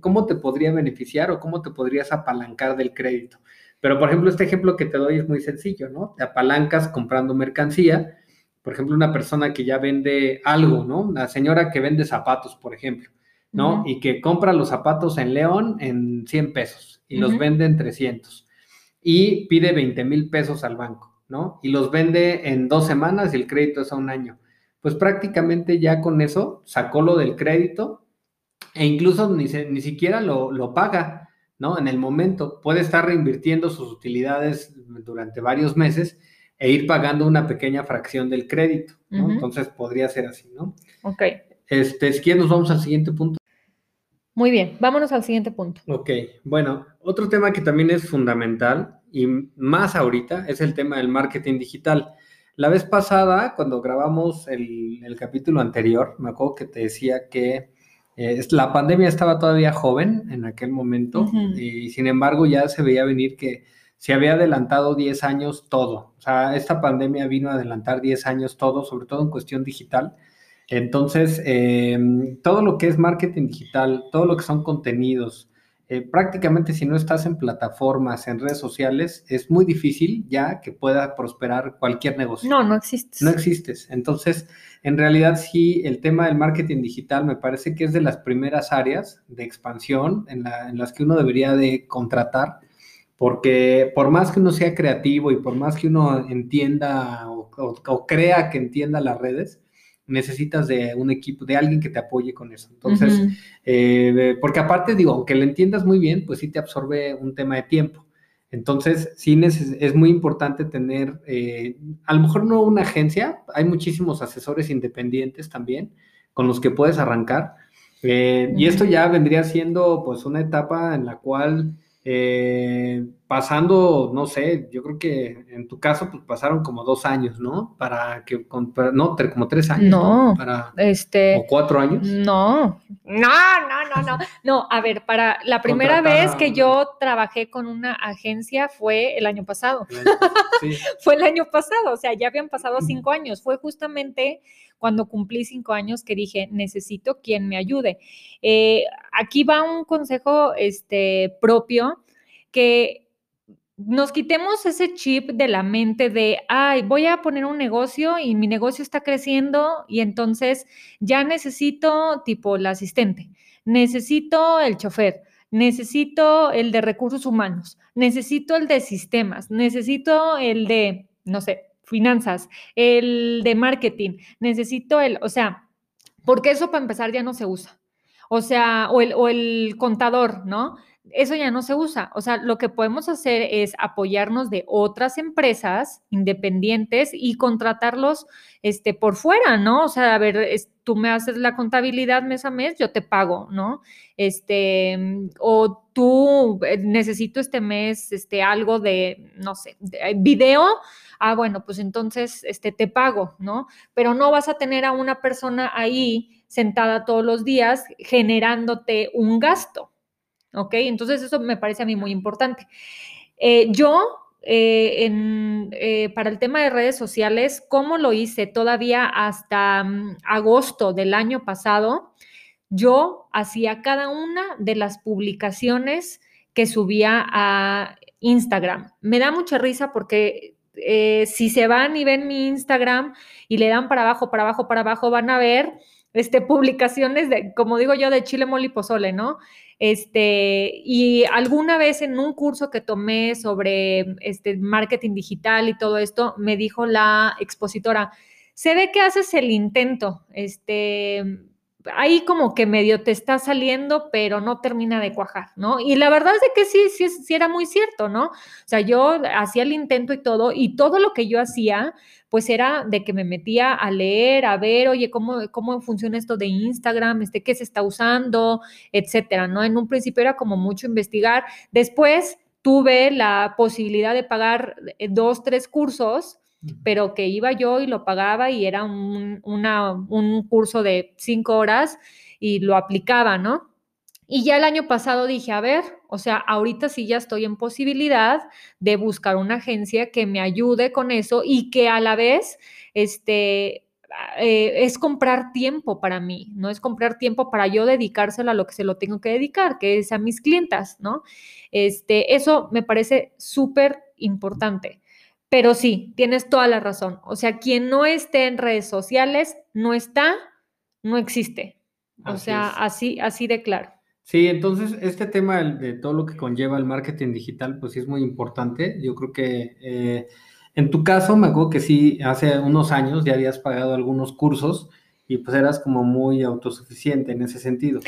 cómo te podría beneficiar o cómo te podrías apalancar del crédito. Pero, por ejemplo, este ejemplo que te doy es muy sencillo, ¿no? Te apalancas comprando mercancía. Por ejemplo, una persona que ya vende algo, ¿no? Una señora que vende zapatos, por ejemplo, ¿no? Y que compra los zapatos en León en 100 pesos y los vende en 300 y pide 20 mil pesos al banco, ¿no? Y los vende en dos semanas y el crédito es a un año pues prácticamente ya con eso sacó lo del crédito e incluso ni, ni siquiera lo, paga, ¿no? En el momento puede estar reinvirtiendo sus utilidades durante varios meses e ir pagando una pequeña fracción del crédito, ¿no? Entonces podría ser así, ¿no? Ok. Este, si quieres nos vamos al siguiente punto. Muy bien, vámonos al siguiente punto. Ok, bueno, otro tema que también es fundamental y más ahorita es el tema del marketing digital. La vez pasada, cuando grabamos el, capítulo anterior, me acuerdo que te decía que eh, la pandemia estaba todavía joven en aquel momento y sin embargo ya se veía venir que se había adelantado 10 años todo. O sea, esta pandemia vino a adelantar 10 años todo, sobre todo en cuestión digital. Entonces, em, todo lo que es marketing digital, todo lo que son contenidos, eh, prácticamente si no estás en plataformas, en redes sociales, es muy difícil ya que pueda prosperar cualquier negocio. No, no existes. No existes. Entonces, en realidad sí, el tema del marketing digital me parece que es de las primeras áreas de expansión en, las que uno debería de contratar, porque por más que uno sea creativo y por más que uno entienda o crea que entienda las redes, necesitas de un equipo, de alguien que te apoye con eso. Entonces, eh, porque aparte digo, aunque lo entiendas muy bien, pues sí te absorbe un tema de tiempo. Entonces, sí es muy importante tener, eh, a lo mejor no una agencia, hay muchísimos asesores independientes también con los que puedes arrancar. Eh, y esto ya vendría siendo pues una etapa en la cual eh, pasando, no sé, yo creo que en tu caso pues pasaron como dos años, ¿no? Para que, no, como tres años. No, Para, este. O cuatro años. No, no, no, no, no. No, a ver, para la primera vez que yo trabajé con una agencia fue el año pasado. Sí. fue el año pasado, o sea, ya habían pasado cinco años. Fue justamente cuando cumplí cinco años que dije, necesito quien me ayude. Eh, aquí va un consejo este, propio que nos quitemos ese chip de la mente de, ay, voy a poner un negocio y mi negocio está creciendo y entonces ya necesito tipo el asistente, necesito el chofer, necesito el de recursos humanos, necesito el de sistemas, necesito el de, no sé, finanzas, el de marketing, necesito el, o sea, porque eso para empezar ya no se usa. O sea, o el, o el contador, ¿no? Eso ya no se usa. O sea, lo que podemos hacer es apoyarnos de otras empresas independientes y contratarlos este, por fuera, ¿no? O sea, a ver, tú me haces la contabilidad mes a mes, yo te pago, ¿no? Este, o tú eh, necesito este mes, este, algo de, no sé, de, video, ah, bueno, pues entonces este, te pago, ¿no? Pero no vas a tener a una persona ahí sentada todos los días generándote un gasto, ¿ok? Entonces eso me parece a mí muy importante. Eh, yo, eh, eh, para el tema de redes sociales, ¿cómo lo hice? Todavía hasta mm, agosto del año pasado, yo hacía cada una de las publicaciones que subía a Instagram. Me da mucha risa porque si se van y ven mi Instagram y le dan para abajo, para abajo, para abajo, van a ver este, publicaciones de, como digo yo, de chile mole y pozole, ¿no? Este, y alguna vez en un curso que tomé sobre este, marketing digital y todo esto, me dijo la expositora, se ve que haces el intento, este, ahí como que medio te está saliendo, pero no termina de cuajar, ¿no? Y la verdad es de que sí, sí, sí era muy cierto, ¿no? O sea, yo hacía el intento y todo, y todo lo que yo hacía, pues era de que me metía a leer, a ver, oye, ¿cómo, cómo funciona esto de Instagram? Este, ¿Qué se está usando? Etcétera, ¿no? En un principio era como mucho investigar. Después tuve la posibilidad de pagar eh, dos, tres cursos pero que iba yo y lo pagaba y era un, un curso de cinco horas y lo aplicaba, ¿no? Y ya el año pasado dije, a ver, o sea, ahorita sí ya estoy en posibilidad de buscar una agencia que me ayude con eso y que a la vez, este, eh, es comprar tiempo para mí, no es comprar tiempo para yo dedicárselo a lo que se lo tengo que dedicar, que es a mis clientas, ¿no? Este, eso me parece súper importante. Pero sí, tienes toda la razón. O sea, quien no esté en redes sociales, no está, no existe. O sea, así, así de claro. Sí, entonces este tema de todo lo que conlleva el marketing digital, pues sí es muy importante. Yo creo que eh, en tu caso, me acuerdo que sí, hace unos años ya habías pagado algunos cursos y pues eras como muy autosuficiente en ese sentido.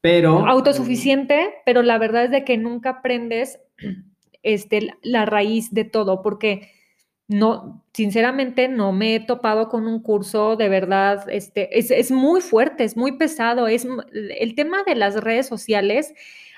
Pero... Autosuficiente, pero la verdad es de que nunca aprendes este, la raíz de todo, porque no, sinceramente no me he topado con un curso de verdad, este, es, es muy fuerte, es muy pesado, es el tema de las redes sociales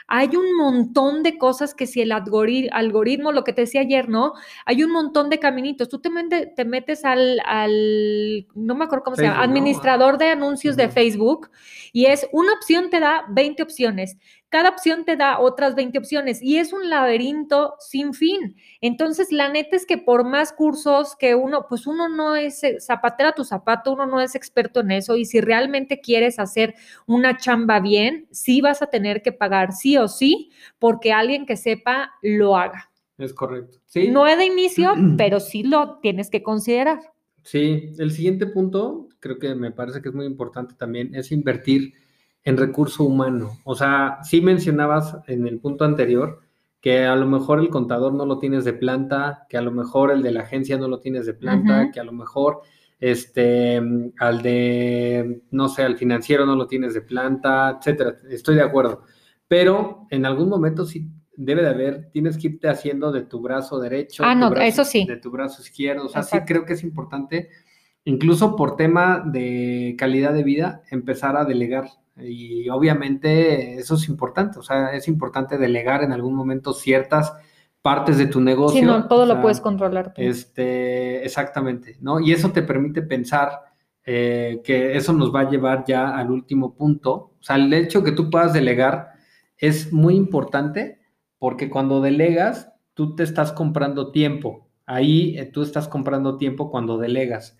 hay un montón de cosas que si el algoritmo, lo que te decía ayer, ¿no? Hay un montón de caminitos. Tú te, te metes al, al, no me acuerdo cómo se llama, administrador de anuncios de Facebook y es una opción te da 20 opciones. Cada opción te da otras 20 opciones y es un laberinto sin fin. Entonces, la neta es que por más cursos que uno, pues uno no es eh, zapatera tu zapato, uno no es experto en eso y si realmente quieres hacer una chamba bien, sí vas a tener que pagar sí o sí porque alguien que sepa lo haga. Es correcto. ¿Sí? No es de inicio, pero sí lo tienes que considerar. Sí, el siguiente punto, creo que me parece que es muy importante también, es invertir en recurso humano. O sea, sí mencionabas en el punto anterior que a lo mejor el contador no lo tienes de planta, que a lo mejor el de la agencia no lo tienes de planta, que a lo mejor este, al de, no sé, al financiero no lo tienes de planta, etcétera. Estoy de acuerdo. Pero en algún momento sí debe de haber, tienes que irte haciendo de tu brazo derecho, ah, no, eso sí. de tu brazo izquierdo. O sea, sí creo que es importante, incluso por tema de calidad de vida, empezar a delegar. Y obviamente eso es importante, o sea, es importante delegar en algún momento ciertas partes de tu negocio. Sí, no, todo lo puedes controlar. Este, exactamente, ¿no? Y eso te permite pensar eh, que eso nos va a llevar ya al último punto. O sea, el hecho que tú puedas delegar es muy importante porque cuando delegas, tú te estás comprando tiempo. Ahí eh, tú estás comprando tiempo cuando delegas.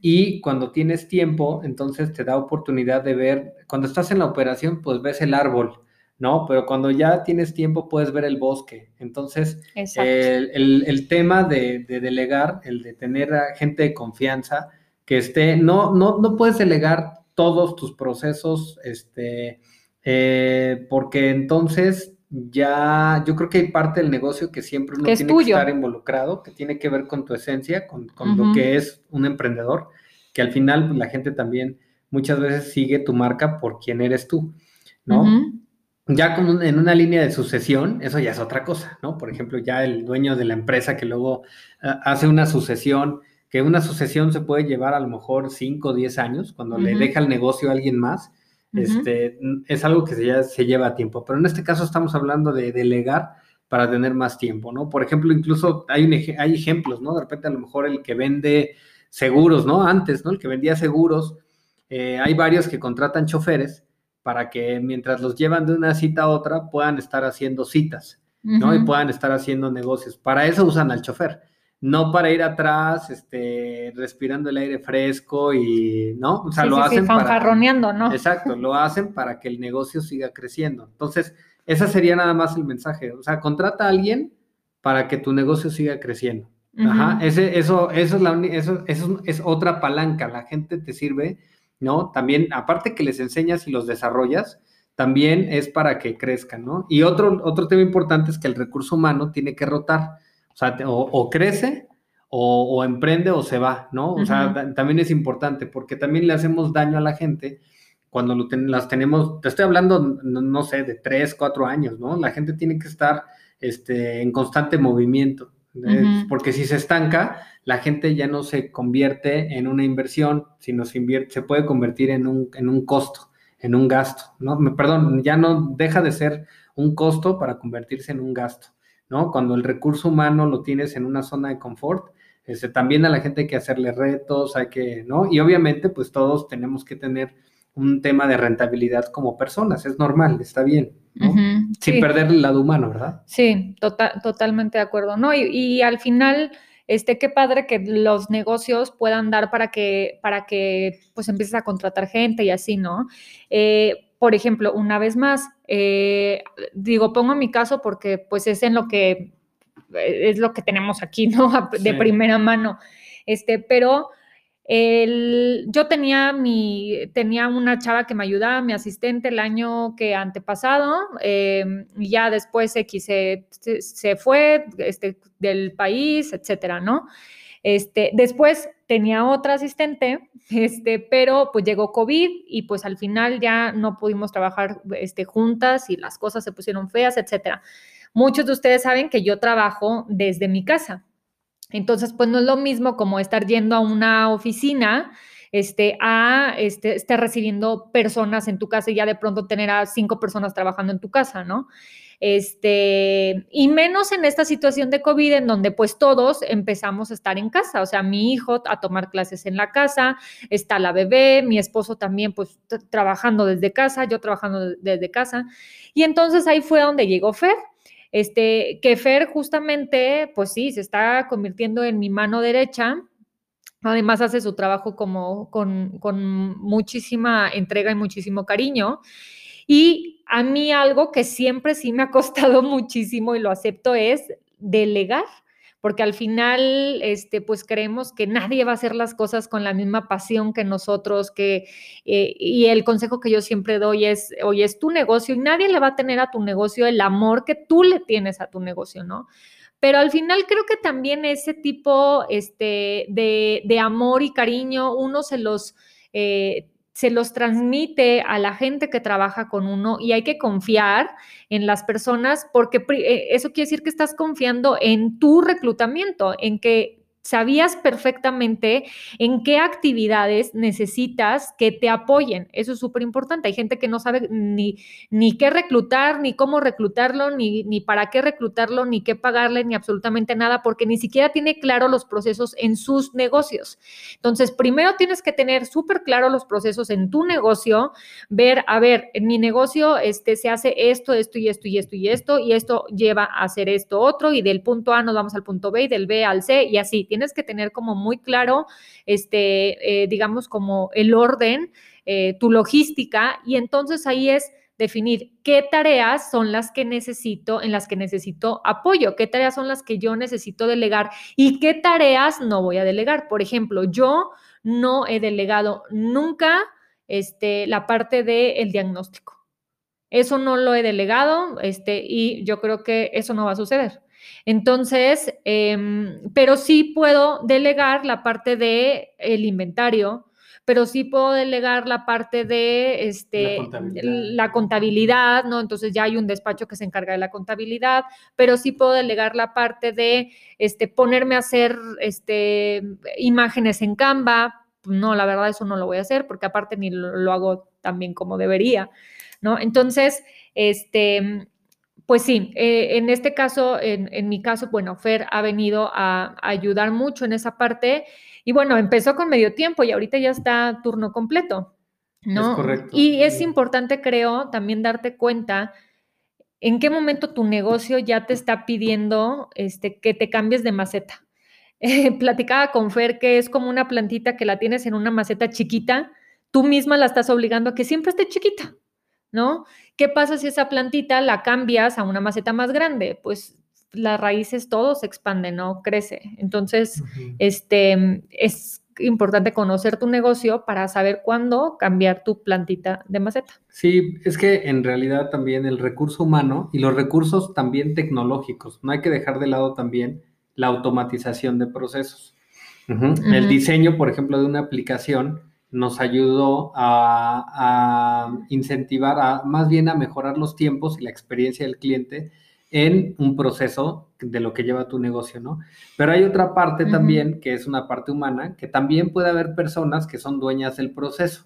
Y cuando tienes tiempo, entonces te da oportunidad de ver, cuando estás en la operación, pues ves el árbol, ¿no? Pero cuando ya tienes tiempo, puedes ver el bosque. Entonces, el, tema de, delegar, el de tener a gente de confianza que esté, no, no, no puedes delegar todos tus procesos, este, eh, porque entonces ya yo creo que hay parte del negocio que siempre uno tiene que estar involucrado, que tiene que ver con tu esencia, con, lo que es un emprendedor, que al final pues, la gente también muchas veces sigue tu marca por quién eres tú, ¿no? Ya como en una línea de sucesión, eso ya es otra cosa, ¿no? Por ejemplo, ya el dueño de la empresa que luego ah, hace una sucesión, que una sucesión se puede llevar a lo mejor 5 o 10 años, cuando le deja el negocio a alguien más, este, es algo que se, ya, se lleva tiempo, pero en este caso estamos hablando de delegar para tener más tiempo, ¿no? Por ejemplo, incluso hay, un, hay ejemplos, ¿no? De repente a lo mejor el que vende seguros, ¿no? Antes, ¿no? El que vendía seguros, eh, hay varios que contratan choferes para que mientras los llevan de una cita a otra puedan estar haciendo citas, ¿no? Y puedan estar haciendo negocios. Para eso usan al chofer no para ir atrás, este, respirando el aire fresco y, ¿no? O sea, lo hacen para... ¿no? Exacto, lo hacen para que el negocio siga creciendo. Entonces, ese sería nada más el mensaje. O sea, contrata a alguien para que tu negocio siga creciendo. Ajá, ese, eso, eso, es la, eso, eso es otra palanca. La gente te sirve ¿no? También, aparte que les enseñas y los desarrollas, también es para que crezcan, ¿no? Y otro, otro tema importante es que el recurso humano tiene que rotar, o sea, o, crece o, emprende o se va, ¿no? O sea, también es importante porque también le hacemos daño a la gente cuando las tenemos, te estoy hablando, no, sé, de tres, cuatro años, ¿no? La gente tiene que estar este, en constante movimiento, porque si se estanca, la gente ya no se convierte en una inversión, sino se, invierte, se puede convertir en un, en un costo en un gasto, ¿no? Perdón, ya no deja de ser un costo para convertirse en un gasto, ¿no? Cuando el recurso humano lo tienes en una zona de confort, este, también a la gente hay que hacerle retos, hay que, ¿no? Y obviamente, pues todos tenemos que tener un tema de rentabilidad como personas, es normal, está bien, ¿no? Sin perder el lado humano, ¿verdad? Sí, tota-, totalmente de acuerdo, ¿no? y al final este, qué padre que los negocios puedan dar para que, para que pues empieces a contratar gente y así, ¿no? Eh, por ejemplo, una vez más, eh, digo, pongo mi caso porque pues es en lo que es lo que tenemos aquí, ¿no? De primera mano. Este, pero yo tenía mi, tenía una chava que me ayudaba, mi asistente, el año que antepasado, em, ya después X se, se, fue este, del país, etcétera, ¿no? Este, después tenía otra asistente, este, pero pues llegó COVID y pues al final ya no pudimos trabajar este, juntas y las cosas se pusieron feas, etcétera. Muchos de ustedes saben que yo trabajo desde mi casa. Entonces, pues no es lo mismo como estar yendo a una oficina este, a este, estar recibiendo personas en tu casa y ya de pronto tener a cinco personas trabajando en tu casa, ¿no? Este, y menos en esta situación de COVID en donde pues todos empezamos a estar en casa, o sea, mi hijo a tomar clases en la casa, está la bebé, mi esposo también pues trabajando desde casa, yo trabajando desde casa, y entonces ahí fue donde llegó Fer. Este, que Fer justamente, pues sí, se está convirtiendo en mi mano derecha. Además hace su trabajo como con, con muchísima entrega y muchísimo cariño. Y a mí algo que siempre sí me ha costado muchísimo y lo acepto es delegar porque al final, este, pues creemos que nadie va a hacer las cosas con la misma pasión que nosotros, que, eh, y el consejo que yo siempre doy es, oye, es tu negocio y nadie le va a tener a tu negocio el amor que tú le tienes a tu negocio, ¿no? Pero al final creo que también ese tipo este, de, de amor y cariño uno se los... Eh, se los transmite a la gente que trabaja con uno y hay que confiar en las personas porque eh, eso quiere decir que estás confiando en tu reclutamiento, en que sabías perfectamente en qué actividades necesitas que te apoyen. Eso es súper importante. Hay gente que no sabe ni, ni qué reclutar, ni cómo reclutarlo, ni, ni para qué reclutarlo, ni qué pagarle, ni absolutamente nada, porque ni siquiera tiene claro los procesos en sus negocios. Entonces, primero tienes que tener súper claro los procesos en tu negocio, ver, a ver, en mi negocio este, se hace esto, esto y esto y esto y esto, y esto lleva a hacer esto otro, y del punto A nos vamos al punto B, y del B al C, y así tienes que tener como muy claro, este, eh, digamos, como el orden, eh, tu logística, y entonces ahí es definir qué tareas son las que necesito, en las que necesito apoyo, qué tareas son las que yo necesito delegar y qué tareas no voy a delegar. Por ejemplo, yo no he delegado nunca este, la parte del diagnóstico. Eso no lo he delegado este, y yo creo que eso no va a suceder. Entonces, em, pero sí puedo delegar la parte de el inventario, pero sí puedo delegar la parte de este, la contabilidad. ¿no? Entonces ya hay un despacho que se encarga de la contabilidad, pero sí puedo delegar la parte de este, ponerme a hacer este, imágenes en Canva. No, la verdad eso no lo voy a hacer porque aparte ni lo, lo hago tan bien como debería, ¿no? Entonces, este, pues sí, eh, en este caso, en, mi caso, bueno, Fer ha venido a, ayudar mucho en esa parte y bueno, empezó con medio tiempo y ahorita ya está turno completo, ¿no? Es correcto. Y es importante, creo, también darte cuenta en qué momento tu negocio ya te está pidiendo este, que te cambies de maceta. platicaba con Fer que es como una plantita que la tienes en una maceta chiquita, tú misma la estás obligando a que siempre esté chiquita, ¿no? ¿Qué pasa si esa plantita la cambias a una maceta más grande? Pues las raíces todo se expande, ¿no? Crece. Entonces, este, es importante conocer tu negocio para saber cuándo cambiar tu plantita de maceta. Sí, es que en realidad también el recurso humano y los recursos también tecnológicos, no hay que dejar de lado también la automatización de procesos. El diseño, por ejemplo, de una aplicación nos ayudó a, incentivar, a, más bien a mejorar los tiempos y la experiencia del cliente en un proceso de lo que lleva tu negocio, ¿no? Pero hay otra parte también, que es una parte humana, que también puede haber personas que son dueñas del proceso.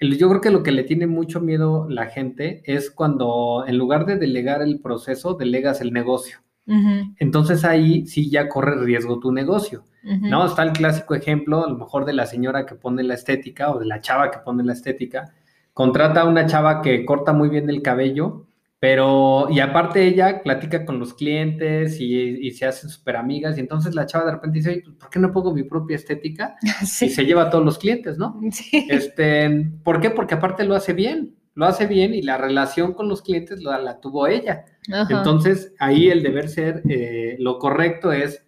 yo creo que lo que le tiene mucho miedo la gente es cuando en lugar de delegar el proceso, delegas el negocio. Entonces ahí sí ya corre riesgo tu negocio, ¿no? Está el clásico ejemplo, a lo mejor de la señora que pone la estética o de la chava que pone la estética, contrata a una chava que corta muy bien el cabello, pero, y aparte ella platica con los clientes y, se hacen súper amigas, y entonces la chava de repente dice, ¿por qué no pongo mi propia estética? Y se lleva a todos los clientes, ¿no? Sí. Este, ¿Por qué? Porque aparte lo hace bien, lo hace bien y la relación con los clientes la, la tuvo ella. Entonces, ahí el deber ser, eh, lo correcto es,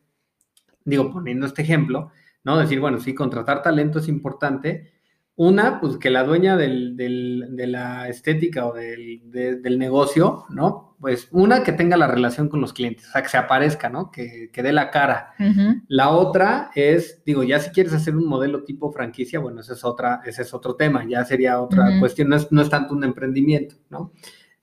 digo, poniendo este ejemplo, ¿no? Decir, bueno, sí, contratar talento es importante. Una, pues que la dueña del, de la estética o del, del, negocio, ¿no? Pues una, que tenga la relación con los clientes, o sea, que se aparezca, ¿no? Que, que dé la cara. La otra es, digo, ya si quieres hacer un modelo tipo franquicia, bueno, ese es, otra, ese es otro tema, ya sería otra cuestión, no es, no es tanto un emprendimiento, ¿no?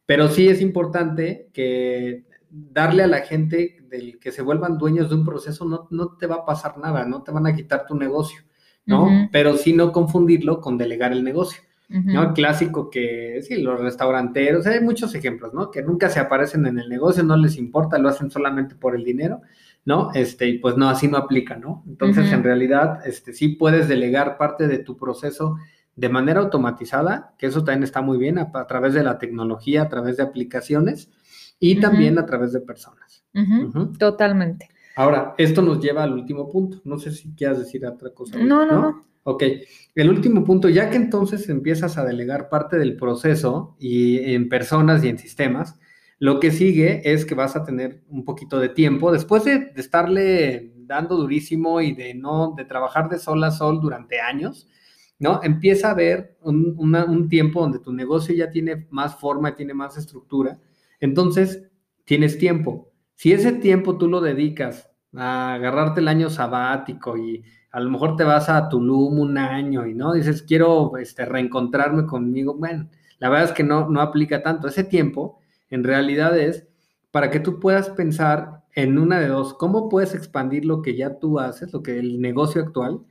Pero sí es importante que darle a la gente del que se vuelvan dueños de un proceso no, no te va a pasar nada, no te van a quitar tu negocio, ¿no? Pero sí no confundirlo con delegar el negocio. ¿no? El clásico que, sí, los restauranteros, hay muchos ejemplos, ¿no? Que nunca se aparecen en el negocio, no les importa, lo hacen solamente por el dinero, ¿no? Este, y pues no, así no aplica, ¿no? Entonces, en realidad, este, sí puedes delegar parte de tu proceso de manera automatizada, que eso también está muy bien a, través de la tecnología, a través de aplicaciones y también a través de personas. Totalmente. Ahora, esto nos lleva al último punto. No sé si quieras decir otra cosa. No, no, no, Ok, el último punto, ya que entonces empiezas a delegar parte del proceso y en personas y en sistemas, lo que sigue es que vas a tener un poquito de tiempo después de, de estarle dando durísimo y de no, de trabajar de sol a sol durante años, ¿no? Empieza a haber un, tiempo donde tu negocio ya tiene más forma, tiene más estructura, entonces tienes tiempo. Si ese tiempo tú lo dedicas a agarrarte el año sabático y a lo mejor te vas a Tulum un año y no dices quiero este, reencontrarme conmigo, bueno, la verdad es que no, no aplica tanto. Ese tiempo en realidad es para que tú puedas pensar en una de dos, cómo puedes expandir lo que ya tú haces, lo que el negocio actual,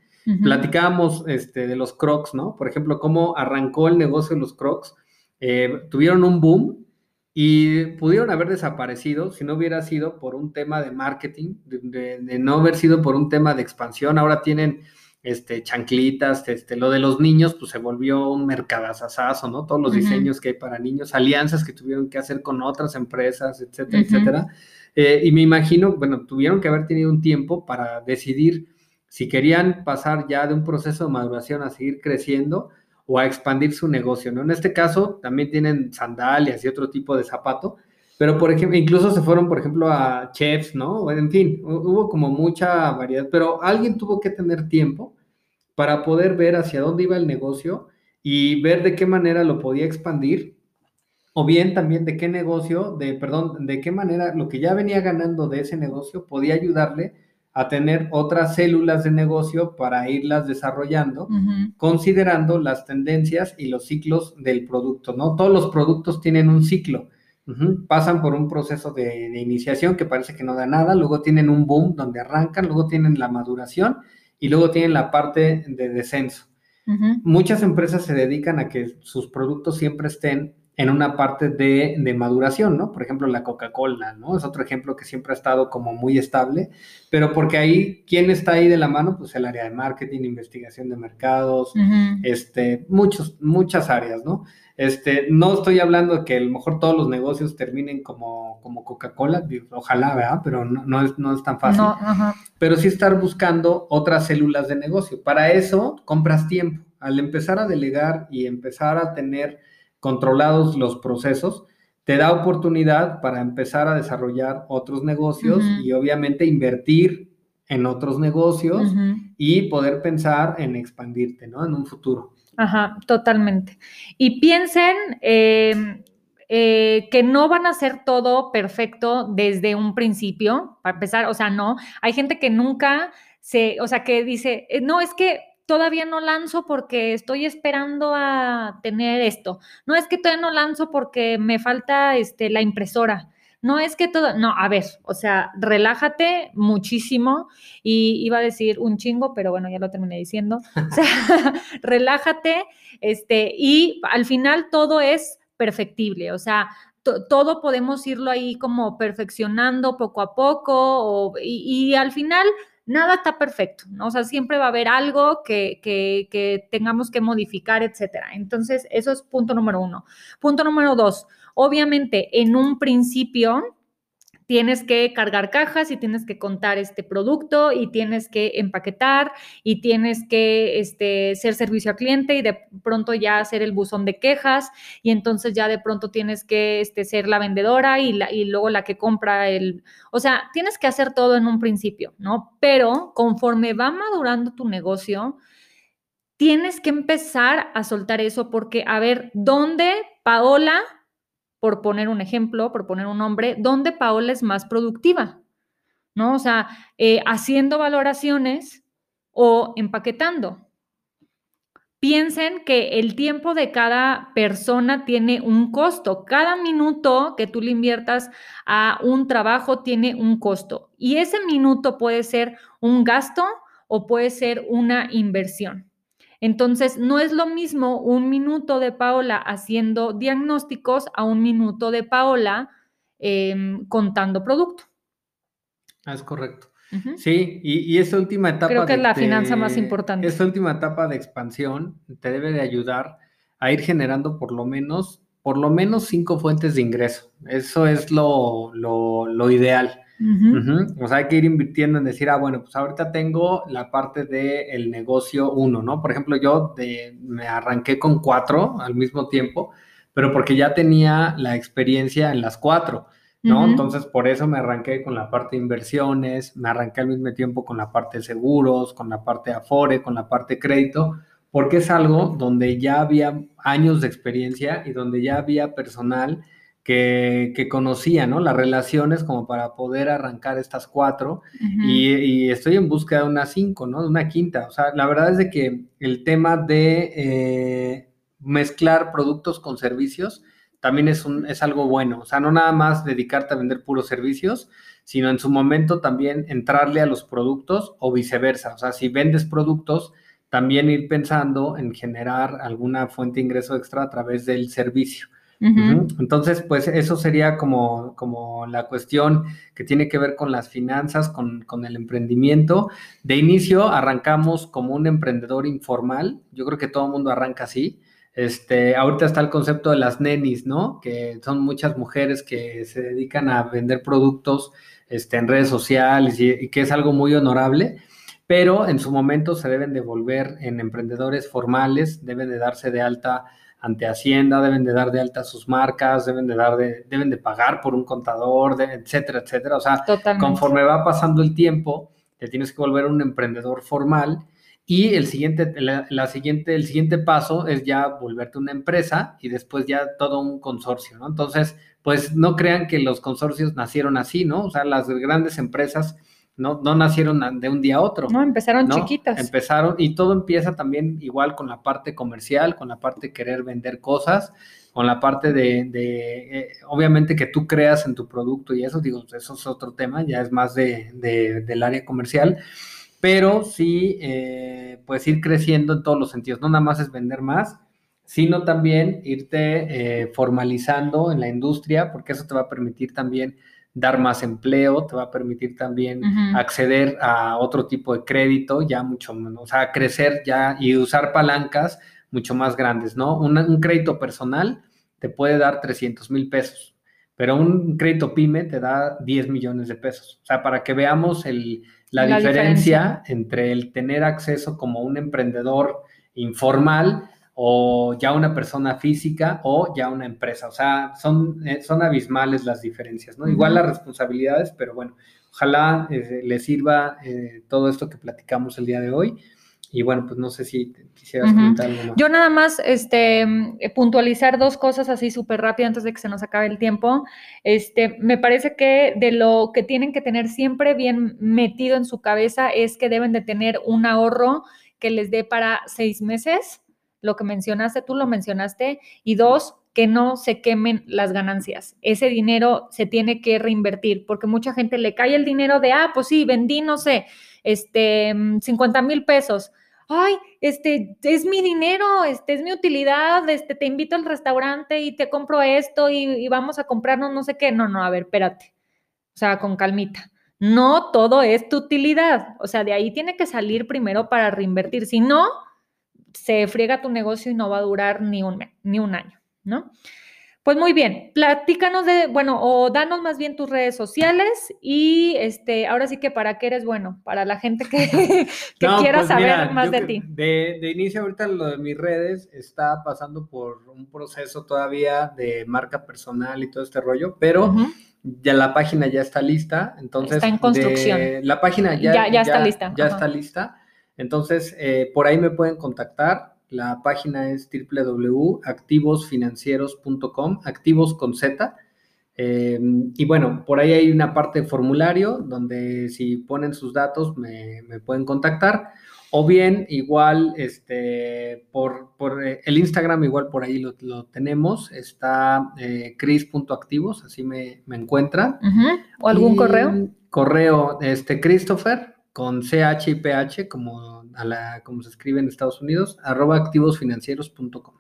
Platicábamos este, de los Crocs, ¿no? Por ejemplo, cómo arrancó el negocio de los Crocs. Eh, tuvieron un boom y pudieron haber desaparecido si no hubiera sido por un tema de marketing, de, no haber sido por un tema de expansión. Ahora tienen este, chanclitas, este, lo de los niños, pues se volvió un mercadazazazo, ¿no? Todos los diseños que hay para niños, alianzas que tuvieron que hacer con otras empresas, etcétera, etcétera. Eh, y me imagino, bueno, tuvieron que haber tenido un tiempo para decidir si querían pasar ya de un proceso de maduración a seguir creciendo o a expandir su negocio, ¿no? En este caso también tienen sandalias y otro tipo de zapato, pero por ejemplo, incluso se fueron, por ejemplo, a chefs, ¿no? En fin, hubo como mucha variedad, pero alguien tuvo que tener tiempo para poder ver hacia dónde iba el negocio y ver de qué manera lo podía expandir, o bien también de qué negocio, de, perdón, de qué manera lo que ya venía ganando de ese negocio podía ayudarle a tener otras células de negocio para irlas desarrollando, considerando las tendencias y los ciclos del producto, ¿no? Todos los productos tienen un ciclo, pasan por un proceso de, iniciación que parece que no da nada, luego tienen un boom donde arrancan, luego tienen la maduración y luego tienen la parte de descenso. Muchas empresas se dedican a que sus productos siempre estén en una parte de, de, maduración, ¿no? Por ejemplo, la Coca-Cola, ¿no? Es otro ejemplo que siempre ha estado como muy estable, pero porque ahí, ¿quién está ahí de la mano? Pues el área de marketing, investigación de mercados, este, muchos, muchas áreas, ¿no? Este, no estoy hablando de que a lo mejor todos los negocios terminen como, como Coca-Cola, ojalá, ¿verdad? Pero no, no, es, no es tan fácil. pero sí estar buscando otras células de negocio. Para eso, compras tiempo. Al empezar a delegar y empezar a tener controlados los procesos, te da oportunidad para empezar a desarrollar otros negocios y obviamente invertir en otros negocios y poder pensar en expandirte, ¿no? En un futuro. Ajá, totalmente. Y piensen em, eh, que no van a hacer todo perfecto desde un principio, para empezar, o sea, no. Hay gente que nunca se, o sea, que dice, eh, no, es que todavía no lanzo porque estoy esperando a tener esto. No es que todavía no lanzo porque me falta este, la impresora. No es que todo, no, a ver, o sea, relájate muchísimo y iba a decir un chingo, pero bueno, ya lo terminé diciendo. O sea, relájate, este, y al final todo es perfectible, o sea, todo podemos irlo ahí como perfeccionando poco a poco y, al final nada está perfecto, ¿no? O sea, siempre va a haber algo que, que, tengamos que modificar, etcétera. Entonces, eso es punto número uno. Punto número dos, obviamente, en un principio, tienes que cargar cajas y tienes que contar este producto y tienes que empaquetar y tienes que este, ser servicio al cliente y de pronto ya hacer el buzón de quejas y entonces ya de pronto tienes que este, ser la vendedora y, la, y luego la que compra el... O sea, tienes que hacer todo en un principio, ¿no? Pero conforme va madurando tu negocio, tienes que empezar a soltar eso porque, a ver, ¿dónde Paola por poner un ejemplo, por poner un nombre, ¿dónde Paola es más productiva? ¿No? O sea, eh, haciendo valoraciones o empaquetando. Piensen que el tiempo de cada persona tiene un costo. Cada minuto que tú le inviertas a un trabajo tiene un costo. Y ese minuto puede ser un gasto o puede ser una inversión. Entonces, no es lo mismo un minuto de Paola haciendo diagnósticos a un minuto de Paola em, contando producto. Ah, es correcto. Sí, y, esa última etapa. Creo que es la finanza más importante. Esta última etapa de expansión te debe de ayudar a ir generando por lo menos, por lo menos cinco fuentes de ingreso. Eso es lo, lo ideal. O sea, hay que ir invirtiendo en decir, ah, bueno, pues ahorita tengo la parte del negocio uno, ¿no? Por ejemplo, yo me arranqué con cuatro al mismo tiempo, pero porque ya tenía la experiencia en las cuatro, ¿no? Entonces, por eso me arranqué con la parte de inversiones, me arranqué al mismo tiempo con la parte de seguros, con la parte de Afore, con la parte de crédito, porque es algo donde ya había años de experiencia y donde ya había personal que, conocía, ¿no? Las relaciones como para poder arrancar estas cuatro y, estoy en búsqueda de una cinco, ¿no? De una quinta. O sea, la verdad es de que el tema de eh, mezclar productos con servicios también es, un, es algo bueno. O sea, no nada más dedicarte a vender puros servicios, sino en su momento también entrarle a los productos o viceversa. O sea, si vendes productos, también ir pensando en generar alguna fuente de ingreso extra a través del servicio. Entonces, pues eso sería como, como la cuestión que tiene que ver con las finanzas, con, el emprendimiento. De inicio arrancamos como un emprendedor informal. Yo creo que todo el mundo arranca así. Este, ahorita está el concepto de las nenis, ¿no? Que son muchas mujeres que se dedican a vender productos este, en redes sociales y, y que es algo muy honorable pero en su momento se deben de volver en emprendedores formales, deben de darse de alta ante Hacienda, deben de dar de alta sus marcas, deben de dar de, deben de pagar por un contador, etcétera, etcétera. O sea, conforme va pasando el tiempo, te tienes que volver un emprendedor formal y el siguiente, la, siguiente, el siguiente paso es ya volverte una empresa y después ya todo un consorcio, ¿no? Entonces, pues no crean que los consorcios nacieron así, ¿no? O sea, las grandes empresas no, no nacieron de un día a otro. No, empezaron chiquitas. Empezaron y todo empieza también igual con la parte comercial, con la parte de querer vender cosas, con la parte de, de eh, obviamente que tú creas en tu producto y eso, digo, eso es otro tema, ya es más de, del área comercial, pero sí, eh, puedes ir creciendo en todos los sentidos, no nada más es vender más, sino también irte eh, formalizando en la industria, porque eso te va a permitir también dar más empleo, te va a permitir también acceder a otro tipo de crédito, ya mucho menos, o sea, crecer ya y usar palancas mucho más grandes, ¿no? Un, crédito personal te puede dar 300 mil pesos, pero un crédito pyme te da 10 millones de pesos. O sea, para que veamos el, la, diferencia entre el tener acceso como un emprendedor informal o ya una persona física o ya una empresa. O sea, son, eh, son abismales las diferencias, ¿no? Igual las responsabilidades, pero bueno, ojalá eh, les sirva eh, todo esto que platicamos el día de hoy. Y bueno, pues no sé si quisieras comentar algo más. Yo nada más este, puntualizar dos cosas así súper rápido antes de que se nos acabe el tiempo. Este, me parece que de lo que tienen que tener siempre bien metido en su cabeza es que deben de tener un ahorro que les dé para seis meses, lo que mencionaste, tú lo mencionaste, y dos, que no se quemen las ganancias. Ese dinero se tiene que reinvertir porque mucha gente le cae el dinero de, ah, pues sí, vendí, no sé, este, 50 mil pesos ay, este, es mi dinero, este, es mi utilidad, este, te invito al restaurante y te compro esto y, vamos a comprarnos no sé qué. No, no, a ver, espérate. O sea, con calmita. No todo es tu utilidad. O sea, de ahí tiene que salir primero para reinvertir. Si no, se friega tu negocio y no va a durar ni un, ni un año, ¿no? Pues muy bien, platícanos de, bueno, o danos más bien tus redes sociales y este, ahora sí que para qué eres bueno, para la gente que, quiera pues saber más de ti. De, inicio ahorita lo de mis redes está pasando por un proceso todavía de marca personal y todo este rollo, pero ya la página ya está lista, entonces... Está en construcción. la página ya, ya, está lista. Ya está lista, entonces eh, por ahí me pueden contactar la página es www.activosfinancieros.com, activos con Z. Em, y bueno, por ahí hay una parte de formulario donde si ponen sus datos me, pueden contactar. O bien, igual, este, por, eh, el Instagram, igual por ahí lo, tenemos. Está eh, cris.activos, así me, me encuentran. ¿O algún correo? Correo, este, Christopher, con CH y PH, como a la, como se escribe en Estados Unidos, arroba activosfinancieros.com.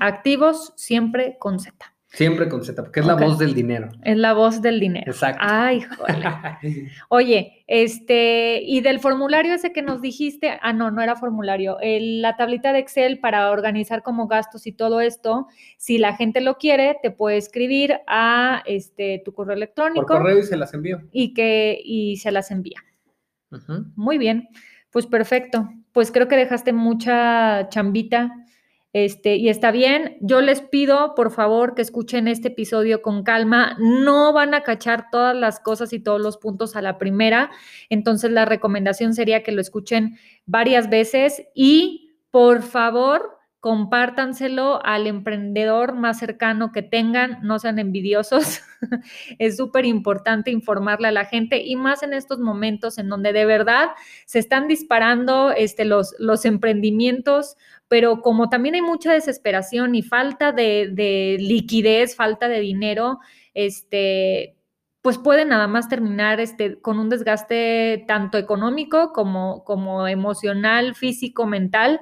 Activos siempre con Z. Siempre con Z, porque es la voz del dinero. Es la voz del dinero. Exacto. Ay, joder. Oye, este, y del formulario ese que nos dijiste, ah, no, no era formulario, la tablita de Excel para organizar como gastos y todo esto, si la gente lo quiere, te puede escribir a este tu correo electrónico. Por correo y se las envío. Y que, y se las envía. Muy bien. Pues perfecto. Pues creo que dejaste mucha chambita. Este, y está bien. Yo les pido, por favor, que escuchen este episodio con calma. No van a cachar todas las cosas y todos los puntos a la primera. Entonces, la recomendación sería que lo escuchen varias veces y, por favor, compártanselo al emprendedor más cercano que tengan, no sean envidiosos. es súper importante informarle a la gente y más en estos momentos en donde de verdad se están disparando este, los, los emprendimientos, pero como también hay mucha desesperación y falta de, liquidez, falta de dinero, este, pues puede nada más terminar este, con un desgaste tanto económico como, como emocional, físico, mental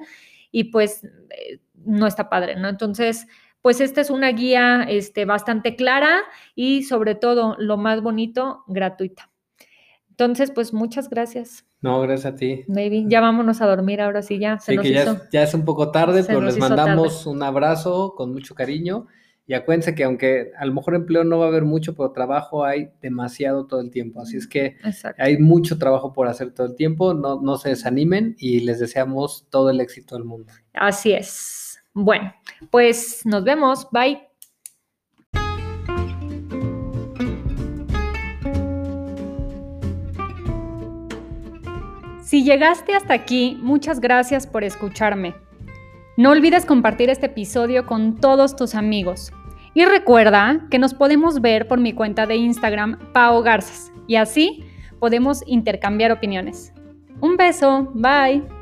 y pues eh, no está padre, ¿no? Entonces, pues esta es una guía este, bastante clara y sobre todo, lo más bonito, gratuita. Entonces, pues muchas gracias. No, gracias a ti. Maybe. Ya vámonos a dormir ahora sí, ya. Se sí, que ya, es, un poco tarde, pero les mandamos un abrazo con mucho cariño. Y acuérdense que aunque a lo mejor empleo no va a haber mucho, pero trabajo hay demasiado todo el tiempo. Así es que hay mucho trabajo por hacer todo el tiempo. No, no se desanimen y les deseamos todo el éxito del mundo. Así es. Bueno, pues nos vemos. Bye. Si llegaste hasta aquí, muchas gracias por escucharme. No olvides compartir este episodio con todos tus amigos. Y recuerda que nos podemos ver por mi cuenta de Instagram, Pao Garzas, y así podemos intercambiar opiniones. Un beso, bye.